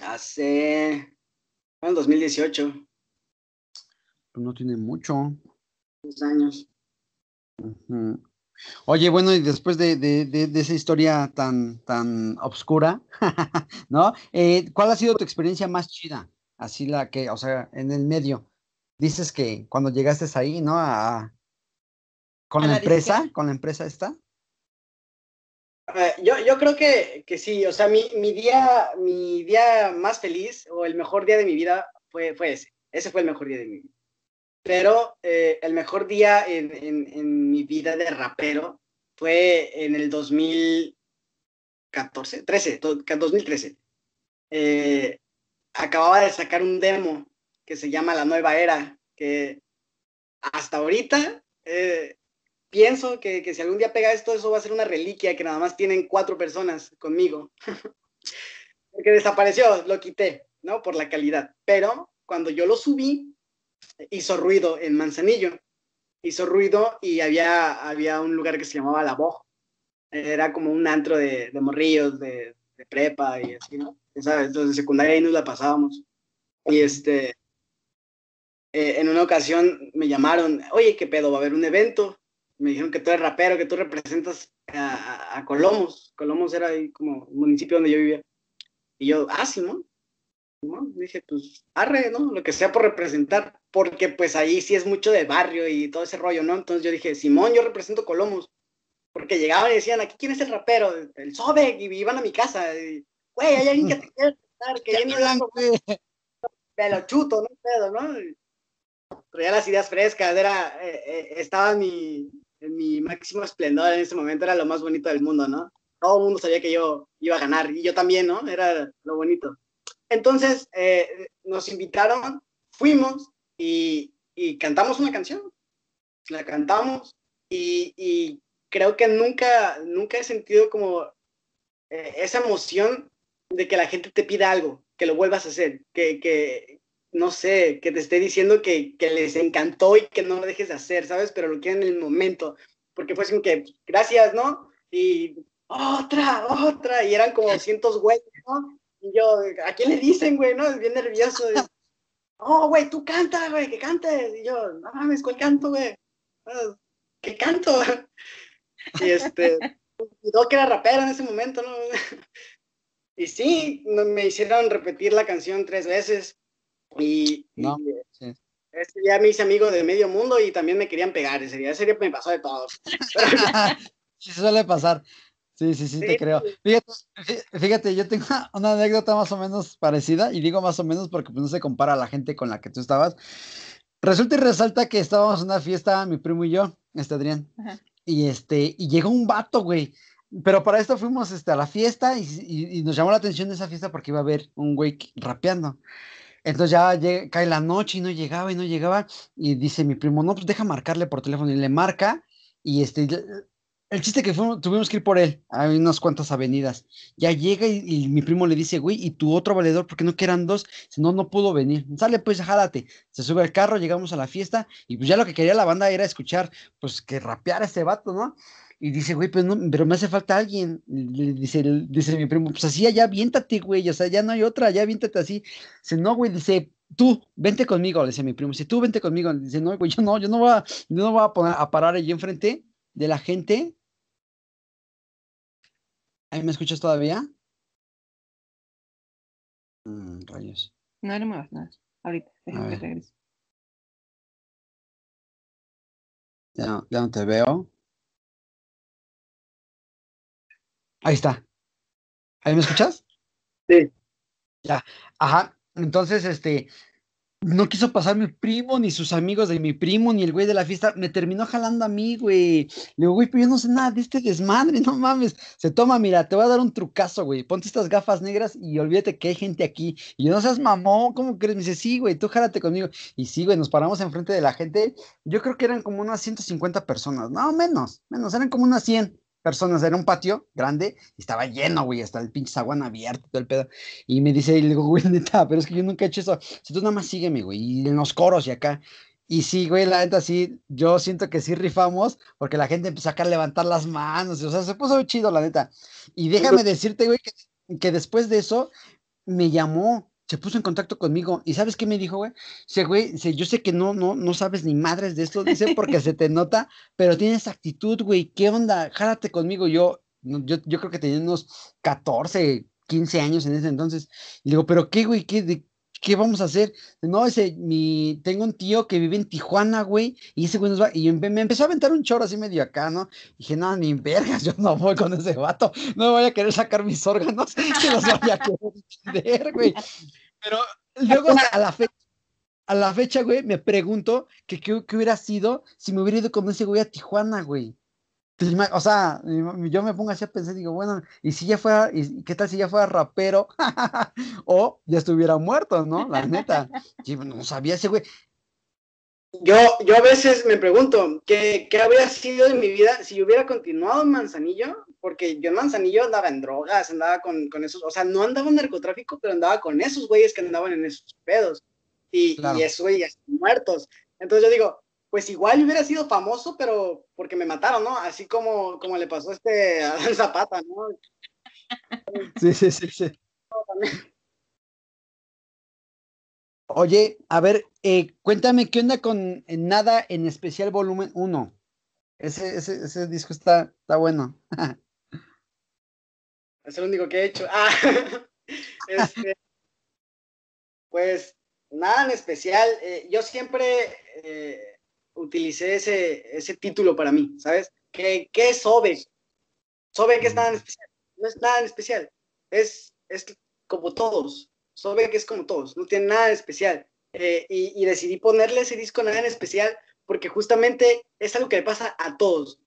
Hace. en 2018. Pues no tiene mucho. Dos años. Oye, bueno, y después de, esa historia tan, tan obscura, (laughs) ¿no? Eh, ¿Cuál ha sido tu experiencia más chida? Así la que, o sea, en el medio. Dices que cuando llegaste ahí, ¿no? A, con la, empresa, con la empresa esta. Eh, yo, yo creo que, que, sí, o sea, mi, mi, día, mi día más feliz o el mejor día de mi vida fue, fue ese. Ese fue el mejor día de mi vida. Pero eh, el mejor día en, en, en, mi vida de rapero fue en el 2014, 13, 2013. Eh, acababa de sacar un demo que se llama La Nueva Era, que hasta ahorita eh, pienso que, que, si algún día pega esto, eso va a ser una reliquia que nada más tienen cuatro personas conmigo. (laughs) Porque desapareció, lo quité, ¿no? Por la calidad. Pero cuando yo lo subí, hizo ruido en Manzanillo. Hizo ruido y había, había un lugar que se llamaba La Boj. Era como un antro de, de morrillos, de, de, prepa y así, ¿no? ¿Sabes? Entonces, en secundaria ahí nos la pasábamos. Y este, eh, en una ocasión me llamaron, oye, ¿qué pedo? Va a haber un evento me dijeron que tú eres rapero, que tú representas a, Colomos. Colomos era ahí como un municipio donde yo vivía. Y yo, ah, sí, ¿no? Dije, pues, arre, ¿no? Lo que sea por representar, porque pues ahí sí es mucho de barrio y todo ese rollo, ¿no? Entonces yo dije, Simón, yo represento Colomos. Porque llegaban y decían, aquí quién es el rapero, el Sobek, y iban a mi casa. Y, Güey, hay alguien que te quiere representar, que ya ni blanco. Me lo chuto, no pedo, ¿no? Traía las ideas frescas, era, eh, eh, estaba mi, mi máximo esplendor en ese momento, era lo más bonito del mundo, ¿no? Todo el mundo sabía que yo iba a ganar y yo también, ¿no? Era lo bonito. Entonces, eh, nos invitaron, fuimos y, y, cantamos una canción. La cantamos y, y, creo que nunca, nunca he sentido como eh, esa emoción de que la gente te pida algo, que lo vuelvas a hacer, que, que, no sé, que te esté diciendo que, que, les encantó y que no lo dejes de hacer, ¿sabes? Pero lo quieren en el momento, porque fue así que, gracias, ¿no? Y otra, otra, y eran como cientos güeyes, ¿no? Y yo, ¿a quién le dicen, güey, no? Es bien nervioso. oh, güey, tú canta, güey, que cantes. Y yo, no mames, ¿cuál canto, güey? ¿Qué canto? Y este, yo que era rapero en ese momento, ¿no? (laughs) y sí, me hicieron repetir la canción tres veces y, no, ese día me hice amigo de medio mundo y también me querían pegar. Ese día, ese día me pasó de todo. (laughs) (laughs) sí, suele pasar. Sí, sí, sí, te creo. Fíjate, fíjate, yo tengo una, anécdota más o menos parecida, y digo más o menos porque pues, no se compara a la gente con la que tú estabas. Resulta y resalta que estábamos en una fiesta, mi primo y yo, este Adrián, y este, y llegó un vato, güey. Pero para esto fuimos este, a la fiesta y, y, nos llamó la atención esa fiesta porque iba a haber un güey rapeando. Entonces ya cae la noche y no llegaba y no llegaba. Y dice mi primo, no, pues deja marcarle por teléfono. Y le marca y este, el chiste que tuvimos que ir por él, hay unas cuantas avenidas. Ya llega y, mi primo le dice, güey, ¿y tu otro valedor? porque no quedan dos? Si no, no pudo venir. Sale, pues, jálate. Se sube al carro, llegamos a la fiesta y pues ya lo que quería la banda era escuchar, pues, que rapeara este vato, ¿no? Y dice, güey, pues no, pero me hace falta alguien. dice, dice mi primo, pues así, ya viéntate, güey, o sea, ya no hay otra, ya viéntate así. Dice, no, güey, dice, tú, vente conmigo, le dice mi primo, dice, tú vente conmigo. Dice, no, güey, yo no, yo no voy a, yo no voy a, poner, a parar allí enfrente de la gente ¿Ahí me escuchas todavía? Mm, rayos. No le muevas nada. Ahorita, déjame que regrese. Ya no, ya no te veo. Ahí está. ¿Ahí me escuchas? Sí. Ya. Ajá. Entonces, este, no quiso pasar mi primo, ni sus amigos de mi primo, ni el güey de la fiesta. Me terminó jalando a mí, güey. Le digo, güey, pero yo no sé nada de este desmadre, no mames. Se toma, mira, te voy a dar un trucazo, güey. Ponte estas gafas negras y olvídate que hay gente aquí. Y yo no seas mamón, ¿cómo crees? Me dice, sí, güey, tú jálate conmigo. Y sí, güey, nos paramos enfrente de la gente. Yo creo que eran como unas 150 personas, no, menos, menos, eran como unas 100 personas, era un patio grande y estaba lleno, güey, hasta el pinche zaguán abierto, todo el pedo. Y me dice, y le digo, (laughs) güey, neta, pero es que yo nunca he hecho eso. Si tú nada más sígueme, güey, y en los coros y acá. Y sí, güey, la neta sí, yo siento que sí rifamos, porque la gente empezó a levantar las manos, o sea, se puso chido, la neta. Y déjame decirte, güey, que, que después de eso me llamó se puso en contacto conmigo y ¿sabes qué me dijo, güey? Dice, güey, yo sé que no, no, no sabes ni madres de esto, dice, porque se te nota, pero tienes actitud, güey, ¿qué onda? Jálate conmigo. Yo, yo, yo creo que tenía unos 14, 15 años en ese entonces. Y digo, ¿pero qué, güey? ¿Qué, ¿Qué vamos a hacer? No, ese, mi, tengo un tío que vive en Tijuana, güey, y ese güey nos va, y me empezó a aventar un choro así medio acá, ¿no? Y dije, no, ni vergas, yo no voy con ese vato, no me voy a querer sacar mis órganos, (laughs) que los voy a querer güey. Pero luego a la fecha, a la fecha, güey, me pregunto que qué hubiera sido si me hubiera ido con ese güey a Tijuana, güey. O sea, yo me pongo así a pensar, digo, bueno, ¿y si ya fuera, y qué tal si ya fuera rapero? (laughs) o ya estuviera muerto, ¿no? La neta. no sabía ese güey. Yo, yo a veces me pregunto, ¿qué, ¿qué, habría sido de mi vida si yo hubiera continuado en Manzanillo? Porque yo en Manzanillo andaba en drogas, andaba con, con esos, o sea, no andaba en narcotráfico, pero andaba con esos güeyes que andaban en esos pedos. Y, y esos güeyes muertos. Entonces yo digo, pues igual hubiera sido famoso, pero porque me mataron, ¿no? Así como, como le pasó a este a Zapata, ¿no? (laughs) Sí, sí, sí, sí. Oye, a ver, eh, cuéntame, ¿qué onda con Nada en especial volumen 1? Ese, ese, ese disco está, está bueno. (laughs) es el único que he hecho. (laughs) Ah, este, pues nada en especial. Eh, yo siempre eh, utilicé ese, ese título para mí, ¿sabes? ¿Qué, qué es Sobe? Sobe que es nada en especial. No es nada en especial. Es, es como todos. Sobe que es como todos. No tiene nada especial. Eh, y, decidí ponerle ese disco nada en especial porque justamente es algo que le pasa a todos.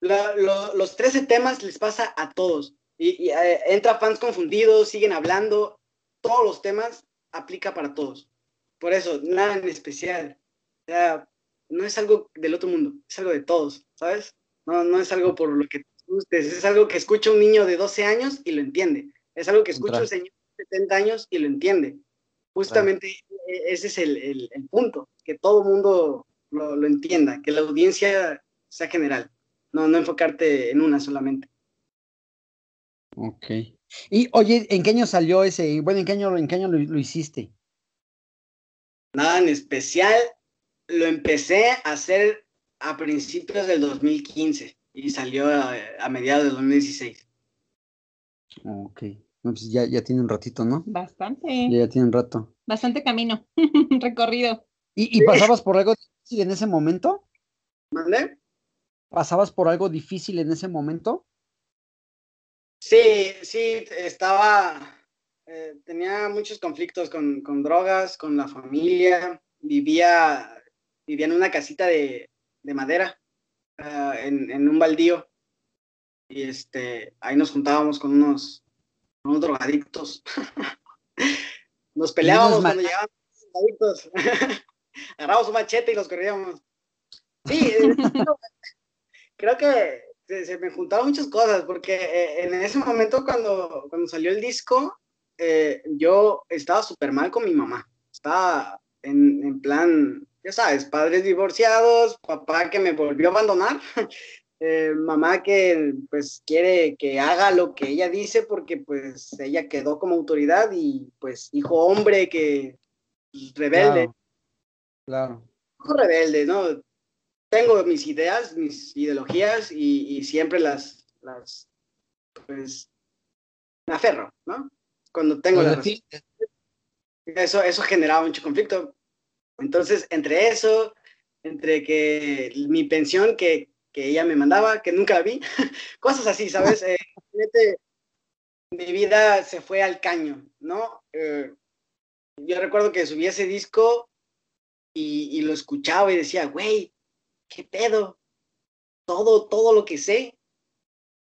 los 13 temas les pasa a todos. Y, eh, entra fans confundidos, siguen hablando. Todos los temas aplica para todos. Por eso, nada en especial. O sea, no es algo del otro mundo, es algo de todos, ¿sabes? No, no es algo por lo que gustes, es algo que escucha un niño de 12 años y lo entiende, es algo que escucha un señor de 70 años y lo entiende. Justamente e, ese es el, el, punto, que todo el mundo lo, lo, entienda, que la audiencia sea general, no, no enfocarte en una solamente. Ok. Y oye, ¿en qué año salió ese? Bueno, ¿en qué año, en qué año lo, lo hiciste? Nada en especial, lo empecé a hacer a principios del 2015 y salió a, mediados del 2016. Ok. pues ya, ya tiene un ratito, ¿no? Bastante. Ya, tiene un rato. Bastante camino (laughs) recorrido. ¿Y, ¿Y, pasabas por algo difícil en ese momento? ¿Vale? ¿Pasabas por algo difícil en ese momento? Sí, sí, estaba, eh, tenía muchos conflictos con, con drogas, con la familia, vivía vivía en una casita de, madera, ah, en, un baldío. Y este, ahí nos juntábamos con unos, unos drogadictos. (laughs) nos peleábamos cuando llegábamos drogadictos. (laughs) Agarrábamos un machete y los corríamos. Sí, (laughs) creo que se, me juntaron muchas cosas, porque eh, en ese momento cuando, cuando salió el disco, eh, yo estaba súper mal con mi mamá. Estaba en, en, plan, ya sabes, padres divorciados, papá que me volvió a abandonar, (laughs) eh, mamá que pues quiere que haga lo que ella dice porque pues ella quedó como autoridad y pues hijo hombre que pues, rebelde. Claro. Hijo rebelde, ¿no? Tengo mis ideas, mis ideologías y, y siempre las, las, pues, me aferro, ¿no? Cuando tengo la razón. Eso, eso generaba mucho conflicto. Entonces, entre eso, entre que mi pensión que, que ella me mandaba, que nunca la vi, (laughs) cosas así, ¿sabes? Eh, mi vida se fue al caño, ¿no? Eh, yo recuerdo que subí ese disco y, y lo escuchaba y decía, güey, ¿qué pedo? Todo, todo lo que sé,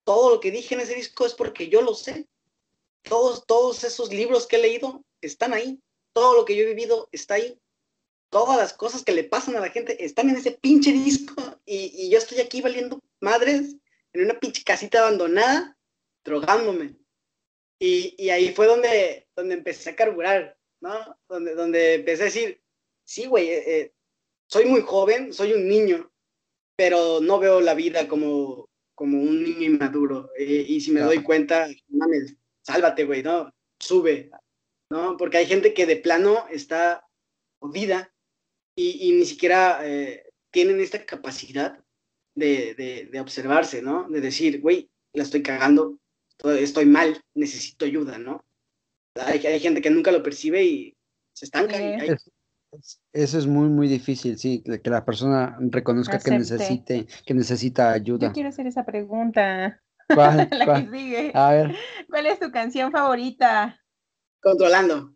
todo lo que dije en ese disco es porque yo lo sé. Todos, todos esos libros que he leído están ahí. Todo lo que yo he vivido está ahí. Todas las cosas que le pasan a la gente están en ese pinche disco. Y, yo estoy aquí valiendo madres en una pinche casita abandonada, drogándome. Y, y ahí fue donde, donde empecé a carburar, ¿no? Donde, donde empecé a decir, sí, güey, eh, eh soy muy joven, soy un niño, pero no veo la vida como, como un niño inmaduro. Eh, y si me doy cuenta, mames, sálvate, güey, ¿no? Sube, ¿no? Porque hay gente que de plano está jodida y, y ni siquiera eh, tienen esta capacidad de, de, de, observarse, ¿no? De decir, güey, la estoy cagando, estoy mal, necesito ayuda, ¿no? Hay, hay gente que nunca lo percibe y se estanca. Y hay, eso es muy, muy difícil, sí, que la persona reconozca que necesite, que necesita ayuda. Yo quiero hacer esa pregunta. ¿Cuál? (laughs) la cuál? que sigue. A ver. ¿Cuál es tu canción favorita? Controlando.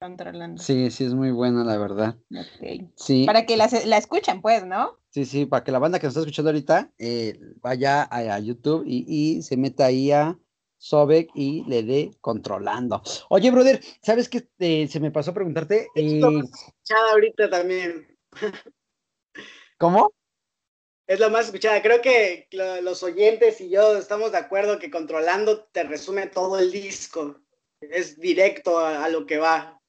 Controlando. Sí, sí, es muy buena, la verdad. Okay. Sí. Para que la, la, escuchen, pues, ¿no? Sí, sí, para que la banda que nos está escuchando ahorita eh, vaya a, a YouTube y, y, se meta ahí a Sobek y le dé controlando. Oye, brother, ¿sabes qué? Eh, se me pasó a preguntarte. Eh... escuchada ahorita también. (laughs) ¿Cómo? Es la más escuchada. Creo que lo, los oyentes y yo estamos de acuerdo que controlando te resume todo el disco. Es directo a, a lo que va.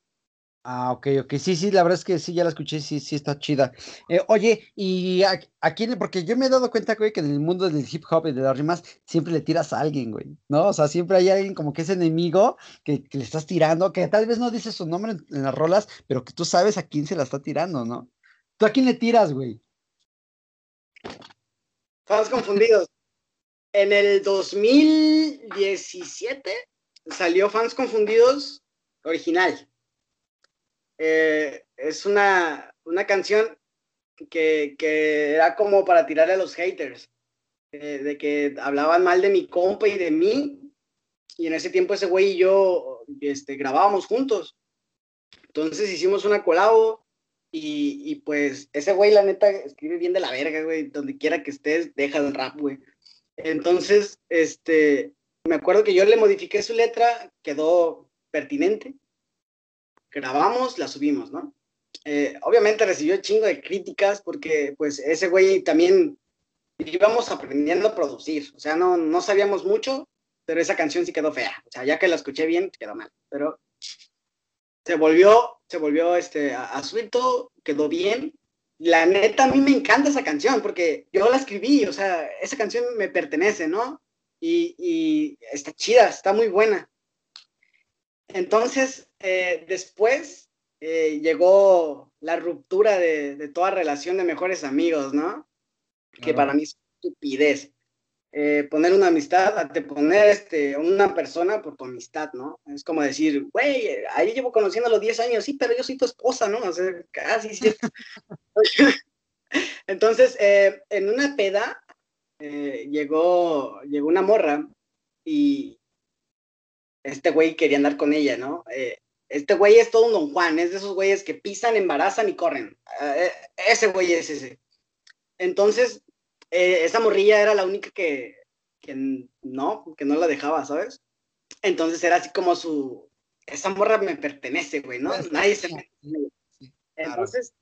Ah, ok, ok. Sí, sí, la verdad es que sí, ya la escuché, sí, sí, está chida. Eh, oye, y aquí, porque yo me he dado cuenta, güey, que en el mundo del hip hop y de las rimas siempre le tiras a alguien, güey, ¿no? O sea, siempre hay alguien como que es enemigo que, le estás tirando, que tal vez no dice su nombre en, en, las rolas, pero que tú sabes a quién se la está tirando, ¿no? ¿Tú a quién le tiras, güey? Estamos confundidos. En el 2017 salió Fans Confundidos original. Eh, es una, una canción que, que, era como para tirarle a los haters, eh, de que hablaban mal de mi compa y de mí, y en ese tiempo ese güey y yo este, grabábamos juntos. Entonces hicimos una colabo y, y, pues ese güey la neta escribe bien de la verga, güey, donde quiera que estés, deja el rap, güey. Entonces, este, me acuerdo que yo le modifiqué su letra, quedó pertinente grabamos, la subimos, ¿no? Eh, obviamente recibió chingo de críticas porque pues ese güey también íbamos aprendiendo a producir, o sea, no, no sabíamos mucho, pero esa canción sí quedó fea, o sea, ya que la escuché bien, quedó mal, pero se volvió, se volvió este, a, a suelto, quedó bien. La neta, a mí me encanta esa canción porque yo la escribí, o sea, esa canción me pertenece, ¿no? Y, y está chida, está muy buena. Entonces, eh, después eh, llegó la ruptura de, de, toda relación de mejores amigos, ¿no? Que para mí es estupidez. Eh, poner una amistad, a te poner este, una persona por tu amistad, ¿no? Es como decir, güey, ahí llevo conociendo a los 10 años, sí, pero yo soy tu esposa, ¿no? O sea, casi, sí. (laughs) Entonces, eh, en una peda, eh, llegó, llegó una morra y este güey quería andar con ella, ¿no? Eh, este güey es todo un don Juan, es de esos güeyes que pisan, embarazan y corren. Uh, ese güey es ese. Entonces, eh, esa morrilla era la única que, que, no, que no la dejaba, ¿sabes? Entonces era así como su, esa morra me pertenece, güey, ¿no? Nadie se me... Entonces,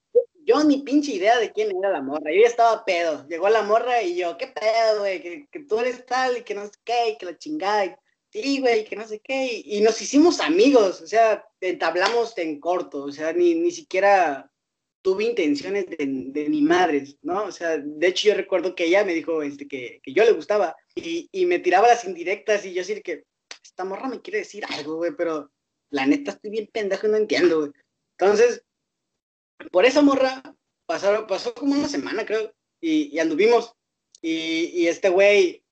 yo ni pinche idea de quién era la morra. Yo ya estaba pedo. Llegó la morra y yo, ¿qué pedo, güey? Que, que, tú eres tal y que no sé qué, y que la chingada. Sí, güey, que no sé qué. Y, nos hicimos amigos, o sea, entablamos en corto, o sea, ni, ni siquiera tuve intenciones de, de ni madres, ¿no? O sea, de hecho yo recuerdo que ella me dijo este, que, que yo le gustaba y, y, me tiraba las indirectas y yo decir que esta morra me quiere decir algo, güey, pero la neta estoy bien pendejo y no entiendo, güey. Entonces, por esa morra pasaron, pasó como una semana, creo, y, y anduvimos. Y, y este güey,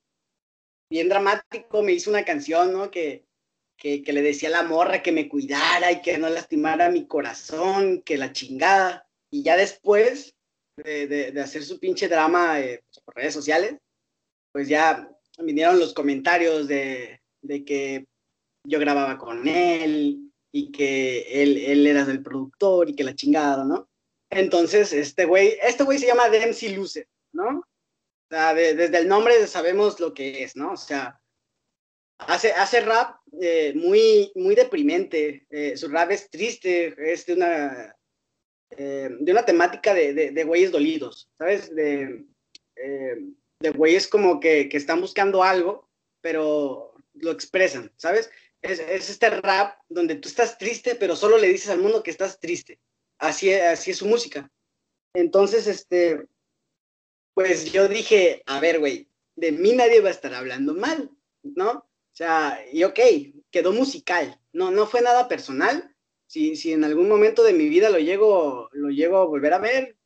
bien dramático, me hizo una canción, ¿no? Que, que, le decía a la morra que me cuidara y que no lastimara mi corazón, que la chingada. Y ya después de, de, hacer su pinche drama eh, por redes sociales, pues ya vinieron los comentarios de, de que yo grababa con él y que él, él era el productor y que la chingada, ¿no? Entonces, este güey, este güey se llama Dempsey Luce, ¿no? Sea, desde el nombre sabemos lo que es, ¿no? O sea, hace, hace rap eh, muy, muy deprimente. Eh, su rap es triste, es de una, eh, de una temática de, de, de, güeyes dolidos, ¿sabes? De, de güeyes como que, que están buscando algo, pero lo expresan, ¿sabes? Es, es, este rap donde tú estás triste, pero solo le dices al mundo que estás triste. Así, así es su música. Entonces, este, pues yo dije, a ver, güey, de mí nadie va a estar hablando mal, ¿no? O sea, y ok, quedó musical, no, no fue nada personal. Si, si en algún momento de mi vida lo llego, lo llego a volver a ver,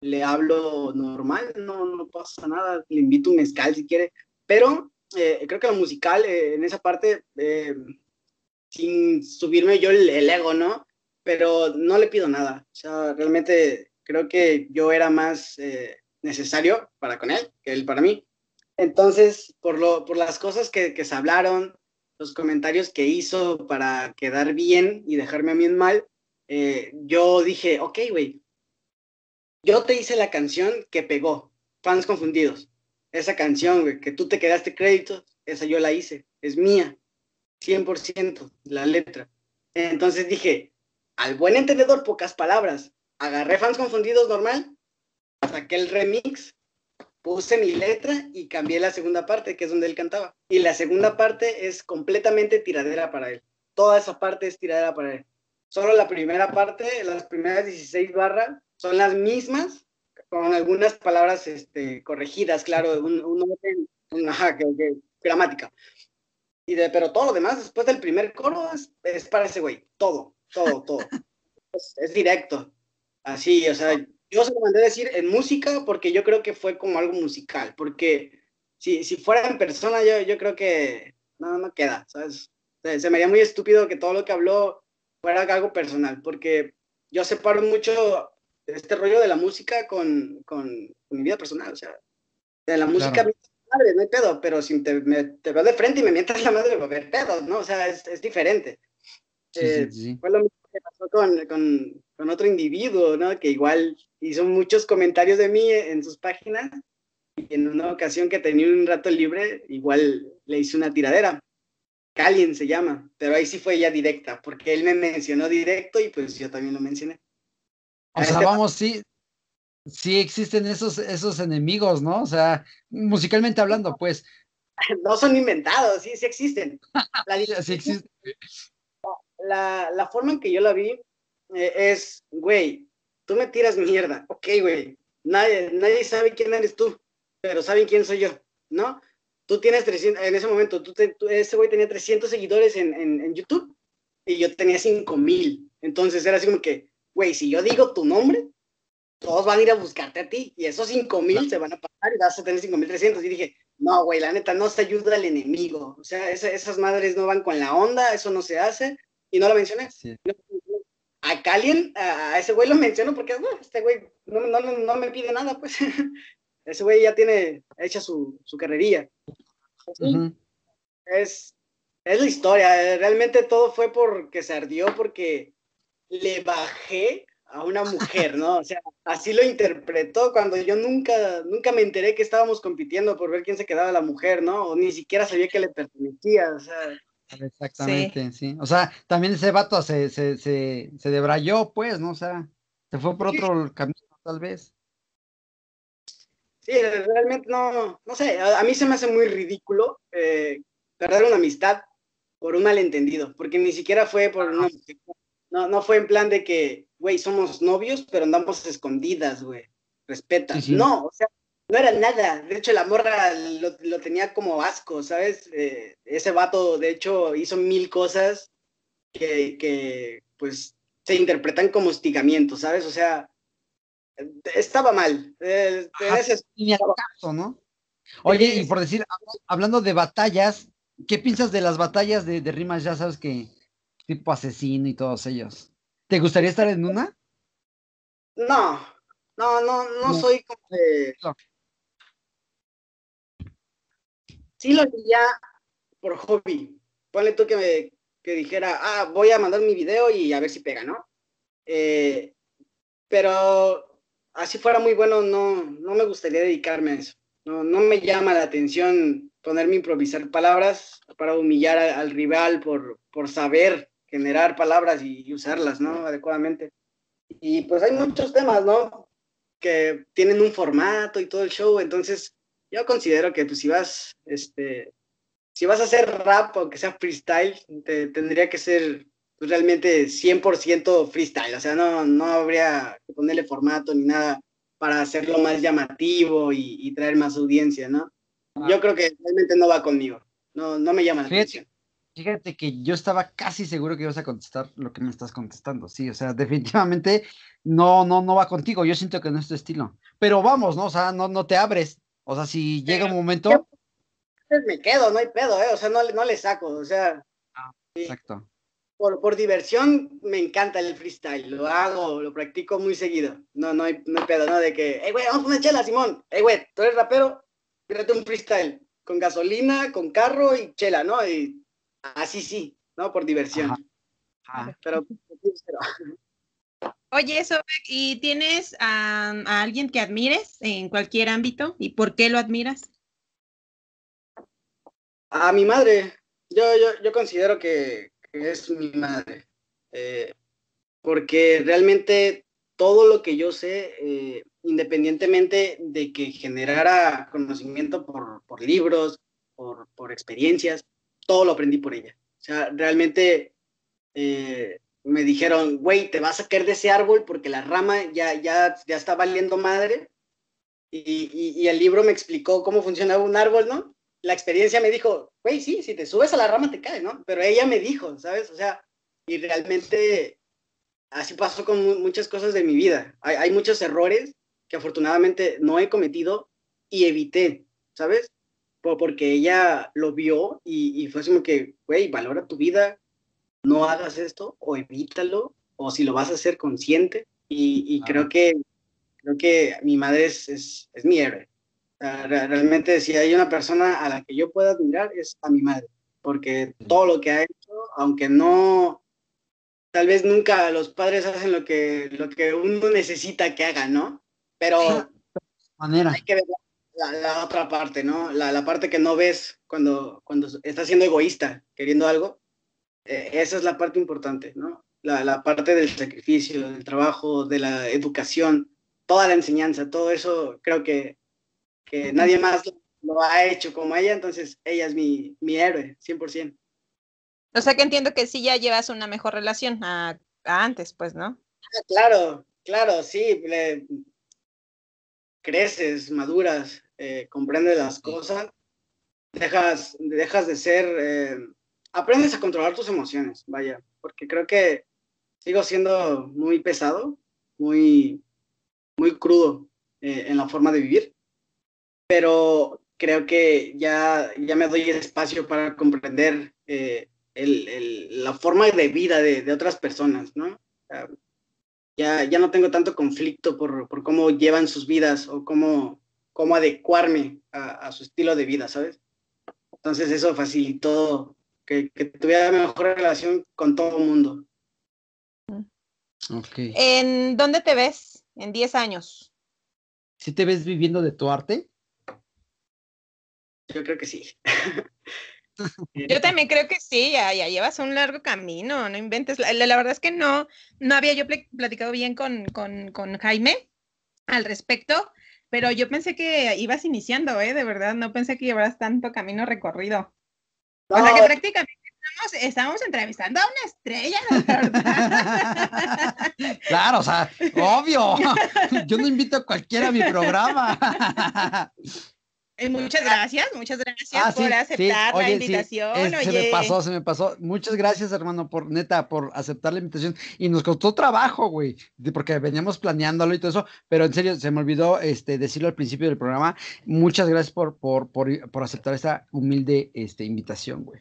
le hablo normal, no, no pasa nada, le invito un mezcal si quiere, pero eh, creo que lo musical, eh, en esa parte, eh, sin subirme yo el, el, ego, ¿no? Pero no le pido nada. O sea, realmente creo que yo era más necesario para con él que él para mí. Entonces, por, lo, por las cosas que, que se hablaron, los comentarios que hizo para quedar bien y dejarme a mí en mal, yo dije, ok, güey, yo te hice la canción que pegó, fans confundidos esa canción, güey, que tú te quedaste crédito, esa yo la hice, es mía, 100% la letra. Entonces dije, al buen entendedor, pocas palabras. Agarré fans confundidos normal, saqué el remix, puse mi letra y cambié la segunda parte, que es donde él cantaba. Y la segunda parte es completamente tiradera para él. Toda esa parte es tiradera para él. Solo la primera parte, las primeras 16 barras, son las mismas con algunas palabras este, corregidas, claro, un, un orden, una que, que, gramática. Y de, pero todo lo demás, después del primer coro, es, es para ese güey, todo, todo, todo. (laughs) es, es, directo, así, o sea, yo se lo mandé a decir en música porque yo creo que fue como algo musical, porque si, si fuera en persona, yo, yo creo que no, no queda, ¿sabes? Se, se me haría muy estúpido que todo lo que habló fuera algo personal, porque yo separo mucho este rollo de la música con, con, con mi vida personal, o sea, de la música claro. madre, no hay pedo, pero si te, me, te veo de frente y me mientas la madre, va a haber pedos, ¿no? O sea, es, es diferente. Sí, eh, sí, sí. Fue lo mismo que pasó con, con, con, otro individuo, ¿no? Que igual hizo muchos comentarios de mí en sus páginas y en una ocasión que tenía un rato libre, igual le hice una tiradera. Calien se llama, pero ahí sí fue ya directa, porque él me mencionó directo y pues yo también lo mencioné. O sea, vamos, sí, sí existen esos, esos enemigos, ¿no? O sea, musicalmente hablando, pues. (laughs) No son inventados, sí, sí existen. (laughs) La, sí existe. La, la, forma en que yo la vi eh, es, güey, tú me tiras mierda, ok, güey, nadie, nadie sabe quién eres tú, pero saben quién soy yo, ¿no? Tú tienes 300, en ese momento, tú, te, tú ese güey tenía 300 seguidores en, en, en YouTube y yo tenía 5000, entonces era así como que, güey, si yo digo tu nombre, todos van a ir a buscarte a ti y esos 5000 no. se van a pasar y vas a tener 5300. Y dije, no, güey, la neta, no se ayuda al enemigo. O sea, esa, esas madres no van con la onda, eso no se hace. Y no lo mencioné. Sí. A Kalien, a, ese güey lo menciono porque, bueno, este güey no, no, no, me pide nada, pues. (laughs) ese güey ya tiene hecha su, su carrería. Uh -huh. Es, es la historia. Realmente todo fue porque se ardió, porque le bajé a una mujer, ¿no? O sea, así lo interpretó cuando yo nunca, nunca me enteré que estábamos compitiendo por ver quién se quedaba la mujer, ¿no? O ni siquiera sabía que le pertenecía, o sea. Exactamente, sí. sí. O sea, también ese vato se, se, se, se debrayó, pues, ¿no? O sea. Se fue por otro camino, tal vez. Sí, realmente no, no sé, a, mí se me hace muy ridículo eh, perder una amistad por un malentendido, porque ni siquiera fue por una, no, no fue en plan de que, güey, somos novios, pero andamos escondidas, güey, respeta. No, o sea, no era nada. De hecho, la morra lo, tenía como asco, ¿sabes? Eh, ese vato, de hecho, hizo mil cosas que, que, pues, se interpretan como hostigamiento, ¿sabes? O sea, estaba mal. Eh, ¿no? Oye, y por decir, hablando de batallas, ¿qué piensas de las batallas de, de rimas? Ya sabes que tipo asesino y todos ellos. ¿Te gustaría estar en una? No, no, no, no, soy como de. Sí lo diría por hobby. Ponle tú que me que dijera, ah, voy a mandar mi video y a ver si pega, ¿no? Eh, pero así fuera muy bueno, no, no me gustaría dedicarme a eso. No, no me llama la atención ponerme a improvisar palabras para humillar al, rival por, por saber generar palabras y, usarlas, ¿no? Adecuadamente. Y pues hay muchos temas, ¿no? Que tienen un formato y todo el show, entonces yo considero que pues si vas, este, si vas a hacer rap o que sea freestyle, te, tendría que ser pues, realmente 100% freestyle, o sea, no, no habría que ponerle formato ni nada para hacerlo más llamativo y, traer más audiencia, ¿no? Ah. Yo creo que realmente no va conmigo, no, no me llama la atención. Fíjate que yo estaba casi seguro que ibas a contestar lo que me estás contestando, sí, o sea, (laughs) definitivamente no, no, no va contigo, yo siento que no es tu estilo, pero vamos, ¿no? O sea, no, no te abres, o sea, si llega un momento... Me quedo, no hay pedo, ¿eh? O sea, no, no le saco, o sea... Ah, exacto por, por, diversión me encanta el freestyle, lo hago, lo practico muy seguido. No, no hay, no pedo, ¿no? De que, hey, güey, vamos a poner chela, Simón. Hey, güey, tú eres rapero, tírate un freestyle con gasolina, con carro y chela, ¿no? Y así sí, ¿no? Por diversión. Pero, (laughs) Oye, eso, ¿y tienes a, alguien que admires en cualquier ámbito? ¿Y por qué lo admiras? A mi madre. Yo, yo, yo considero que, es mi madre. Eh, porque realmente todo lo que yo sé, eh, independientemente de que generara conocimiento por, libros, por, por, experiencias, todo lo aprendí por ella. O sea, realmente eh, me dijeron, güey, te vas a caer de ese árbol porque la rama ya, ya, ya está valiendo madre. Y, y, y el libro me explicó cómo funcionaba un árbol, ¿no? la experiencia me dijo, güey, sí, si te subes a la rama te caes, ¿no? Pero ella me dijo, ¿sabes? O sea, y realmente así pasó con muchas cosas de mi vida. Hay, muchos errores que afortunadamente no he cometido y evité, ¿sabes? porque ella lo vio y, fue como que, güey, valora tu vida, no hagas esto o evítalo, o si lo vas a hacer consciente. Y, creo que creo que mi madre es, es, es mi héroe realmente si hay una persona a la que yo pueda admirar es a mi madre, porque todo lo que ha hecho, aunque no, tal vez nunca los padres hacen lo que, lo que uno necesita que hagan, ¿no? Pero manera. hay que ver la, otra parte, ¿no? La, la, parte que no ves cuando, cuando estás siendo egoísta, queriendo algo. Eh, esa es la parte importante, ¿no? La, la parte del sacrificio, del trabajo, de la educación, toda la enseñanza, todo eso creo que que nadie más lo, ha hecho como ella, entonces ella es mi, mi héroe, 100%. O sea que entiendo que sí ya llevas una mejor relación a, antes, pues, ¿no? Ah, claro, claro, sí. creces, maduras, eh, comprendes las cosas, dejas, dejas de ser, eh, aprendes a controlar tus emociones, vaya, porque creo que sigo siendo muy pesado, muy, muy crudo eh, en la forma de vivir pero creo que ya, ya me doy espacio para comprender eh, el, el, la forma de vida de, de otras personas, ¿no? ya, ya no tengo tanto conflicto por, por, cómo llevan sus vidas o cómo, cómo adecuarme a, a, su estilo de vida, ¿sabes? Entonces eso facilitó que, que tuviera mejor relación con todo el mundo. Okay. ¿En dónde te ves en 10 años? ¿Sí te ves viviendo de tu arte? Yo creo que sí. (laughs) Yo también creo que sí, ya, ya llevas un largo camino, no inventes. La, la verdad es que no, no había yo platicado bien con, con, con, Jaime al respecto, pero yo pensé que ibas iniciando, ¿eh? De verdad, no pensé que llevaras tanto camino recorrido. O sea que prácticamente estamos, entrevistando a una estrella. (laughs) Claro, o sea, obvio. (laughs) Yo no invito a cualquiera a mi programa. (laughs) Eh, muchas gracias, muchas gracias ah, por aceptar la invitación. Se me pasó, se me pasó. Muchas gracias, hermano, por neta, por aceptar la invitación. Y nos costó trabajo, güey, porque veníamos planeándolo y todo eso, pero en serio, se me olvidó este, decirlo al principio del programa. Muchas gracias por, por, por, por aceptar esta humilde este, invitación, güey.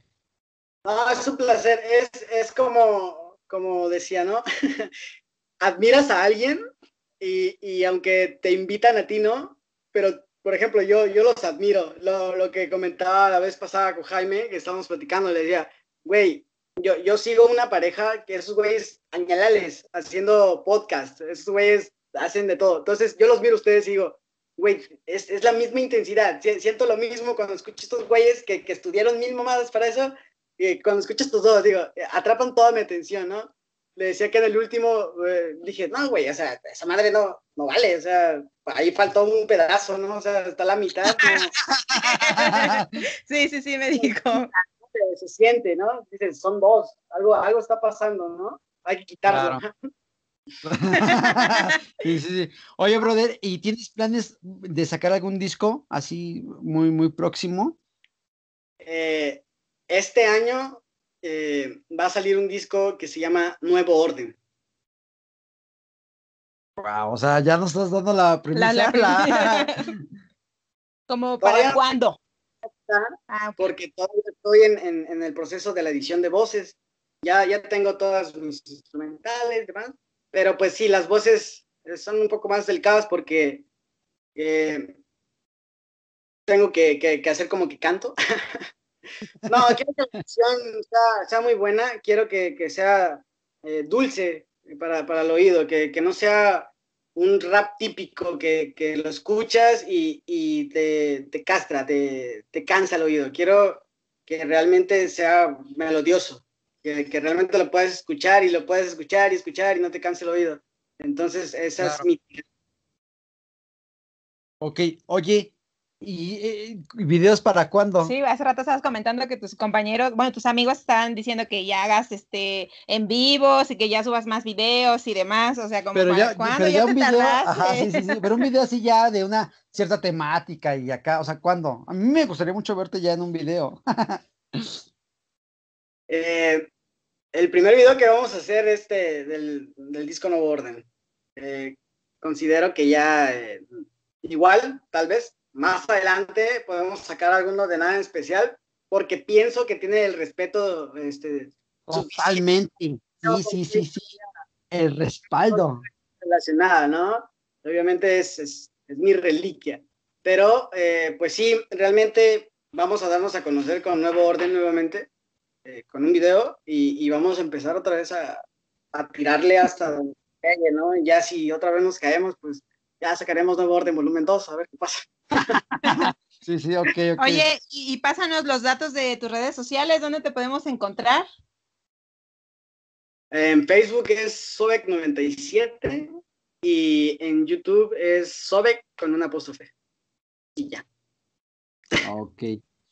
No, es un placer. Es, es como, como decía, ¿no? (laughs) Admiras a alguien y, y, aunque te invitan a ti, ¿no? Pero, por ejemplo, yo, yo los admiro. Lo, lo que comentaba la vez pasada con Jaime, que estábamos platicando, le decía, güey, yo, yo sigo una pareja que esos güeyes añalales haciendo podcast, esos güeyes hacen de todo. Entonces, yo los miro a ustedes y digo, güey, es, es, la misma intensidad. Siento lo mismo cuando escucho estos güeyes que, que estudiaron mil mamadas para eso cuando escuchas estos dos, digo, atrapan toda mi atención, ¿no? Le decía que en el último eh, dije, no, güey, o sea, esa madre no, no vale, o sea, ahí faltó un pedazo, ¿no? O sea, está la mitad. (laughs) sí, sí, sí, me dijo. (laughs) Se, siente, ¿no? Dices, son dos, algo, algo está pasando, ¿no? Hay que quitarlo. (laughs) sí, sí, sí. Oye, brother, ¿y tienes planes de sacar algún disco así muy, muy próximo? Eh, este año eh, va a salir un disco que se llama Nuevo Orden. Wow, o sea, ya nos estás dando la primera. La, (laughs) (laughs) ¿Como para cuándo? Ah, porque todavía estoy en, el proceso de la edición de voces. Ya, ya tengo todas mis instrumentales y demás. Pero pues sí, las voces son un poco más delicadas porque eh, tengo que, que, hacer como que canto. (laughs) No, quiero que la canción sea, muy buena, quiero que, sea eh, dulce para, el oído, que, no sea un rap típico que, lo escuchas y, te, castra, te, cansa el oído. Quiero que realmente sea melodioso, que, realmente lo puedas escuchar y lo puedas escuchar y escuchar y no te canse el oído. Entonces, esa es mi... Ok, oye, eh, ¿Y videos para cuándo? Sí, hace rato estabas comentando que tus compañeros, bueno, tus amigos estaban diciendo que ya hagas este en vivos y que ya subas más videos y demás, o sea, como pero ya, Pero ya, un video, ajá, sí, sí, sí, pero un video así ya de una cierta temática y acá, o sea, ¿cuándo? A mí me gustaría mucho verte ya en un video. (laughs) Eh, el primer video que vamos a hacer este del, del disco Nuevo Orden. Eh, considero que ya igual, tal vez, más adelante podemos sacar alguno de nada en especial, porque pienso que tiene el respeto. Este, Totalmente. Sí, sí, sí, sí. El respaldo. Relacionada, ¿no? Obviamente es, es, mi reliquia. Pero, eh, pues sí, realmente vamos a darnos a conocer con nuevo orden nuevamente, eh, con un video, y, y, vamos a empezar otra vez a, a tirarle hasta (laughs) donde calle, ¿no? Y ya si otra vez nos caemos, pues ya sacaremos nuevo orden volumen 2, a ver qué pasa. (laughs) sí, sí, ok, ok. Oye, y, pásanos los datos de tus redes sociales, ¿dónde te podemos encontrar? En Facebook es Sobek97 y en YouTube es Sobek con una apóstrofe. Y ya. Ok.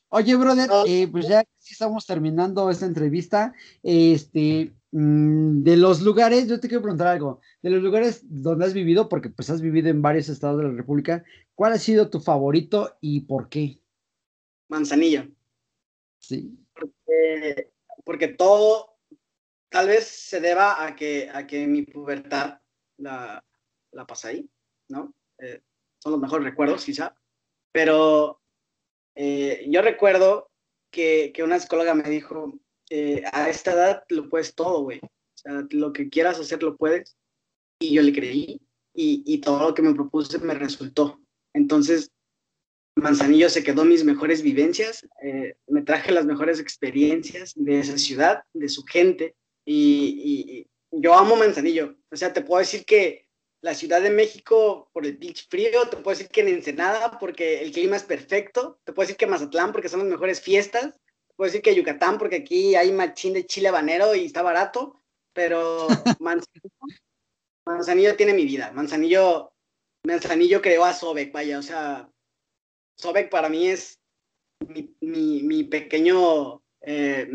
Oye, brother, eh, pues ya estamos terminando esta entrevista. Este, Mm, de los lugares, yo te quiero preguntar algo. De los lugares donde has vivido, porque pues has vivido en varios estados de la República, ¿cuál ha sido tu favorito y por qué? Manzanillo. Sí. Porque, todo tal vez se deba a que, a que mi pubertad la, la pasé ahí, ¿no? Eh, son los mejores recuerdos, quizá. Pero eh, yo recuerdo que, una psicóloga me dijo, eh, a esta edad lo puedes todo, güey. O sea, lo que quieras hacer lo puedes. Y yo le creí y, y todo lo que me propuse me resultó. Entonces, Manzanillo se quedó mis mejores vivencias, eh, me traje las mejores experiencias de esa ciudad, de su gente, y, yo amo Manzanillo. O sea, te puedo decir que la Ciudad de México por el beach frío, te puedo decir que en Ensenada porque el clima es perfecto, te puedo decir que Mazatlán porque son las mejores fiestas, puedo decir que Yucatán, porque aquí hay machín de chile habanero y está barato, pero (laughs) Manzanillo, Manzanillo tiene mi vida. Manzanillo, Manzanillo creó a Sobek, vaya, o sea, Sobek para mí es mi, mi, mi pequeño, eh,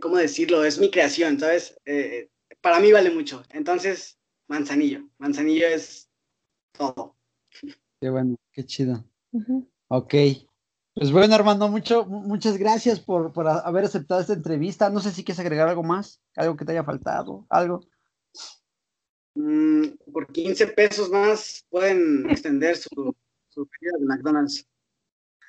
¿cómo decirlo? Es mi creación, ¿sabes? Eh, para mí vale mucho. Entonces, Manzanillo, Manzanillo es todo. Qué bueno, qué chido. Ok. Pues bueno, Armando, mucho, muchas gracias por, por, haber aceptado esta entrevista. No sé si quieres agregar algo más, algo que te haya faltado, algo. Mm, por 15 pesos más pueden extender su, su de McDonald's.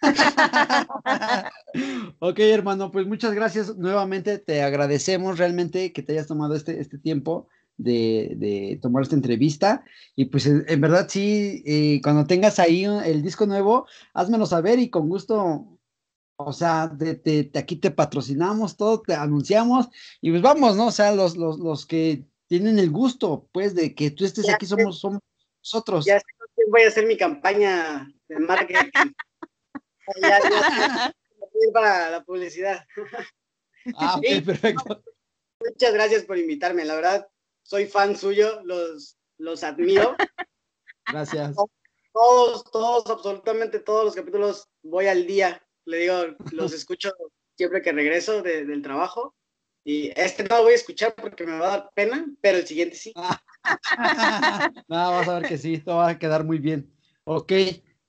(laughs) ok, hermano, pues muchas gracias nuevamente. Te agradecemos realmente que te hayas tomado este, este tiempo de, tomar esta entrevista. Y pues en, verdad sí, eh, cuando tengas ahí el disco nuevo, házmelo saber y con gusto, o sea, de, aquí te patrocinamos todo, te anunciamos y pues vamos, ¿no? O sea, los, los, los que tienen el gusto, pues, de que tú estés aquí, somos, somos nosotros. Ya sé voy a hacer mi campaña de marketing. (laughs) ya, para la publicidad. Ah, ok, (laughs) perfecto. Muchas gracias por invitarme, la verdad, soy fan suyo, los, los admiro. (laughs) Gracias. Todos, todos, absolutamente todos los capítulos voy al día. Le digo, los (laughs) escucho siempre que regreso del trabajo. Y este no lo voy a escuchar porque me va a dar pena, pero el siguiente sí. (laughs) Nada, vas a ver que sí, todo va a quedar muy bien. Ok,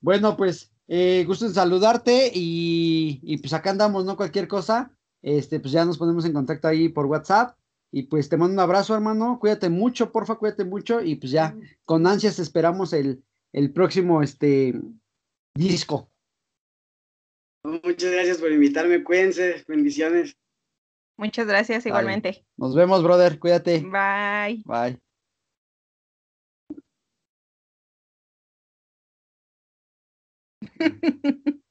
bueno, pues eh, gusto en saludarte y, y, pues acá andamos, ¿no? Cualquier cosa, este, pues ya nos ponemos en contacto ahí por WhatsApp y pues te mando un abrazo, hermano. Cuídate mucho, porfa, cuídate mucho. Y pues ya, con ansias esperamos el, el próximo este, disco. Muchas gracias por invitarme. Cuídense. Bendiciones. Muchas gracias, igualmente. Nos vemos, brother. Cuídate. Bye. Bye. (laughs)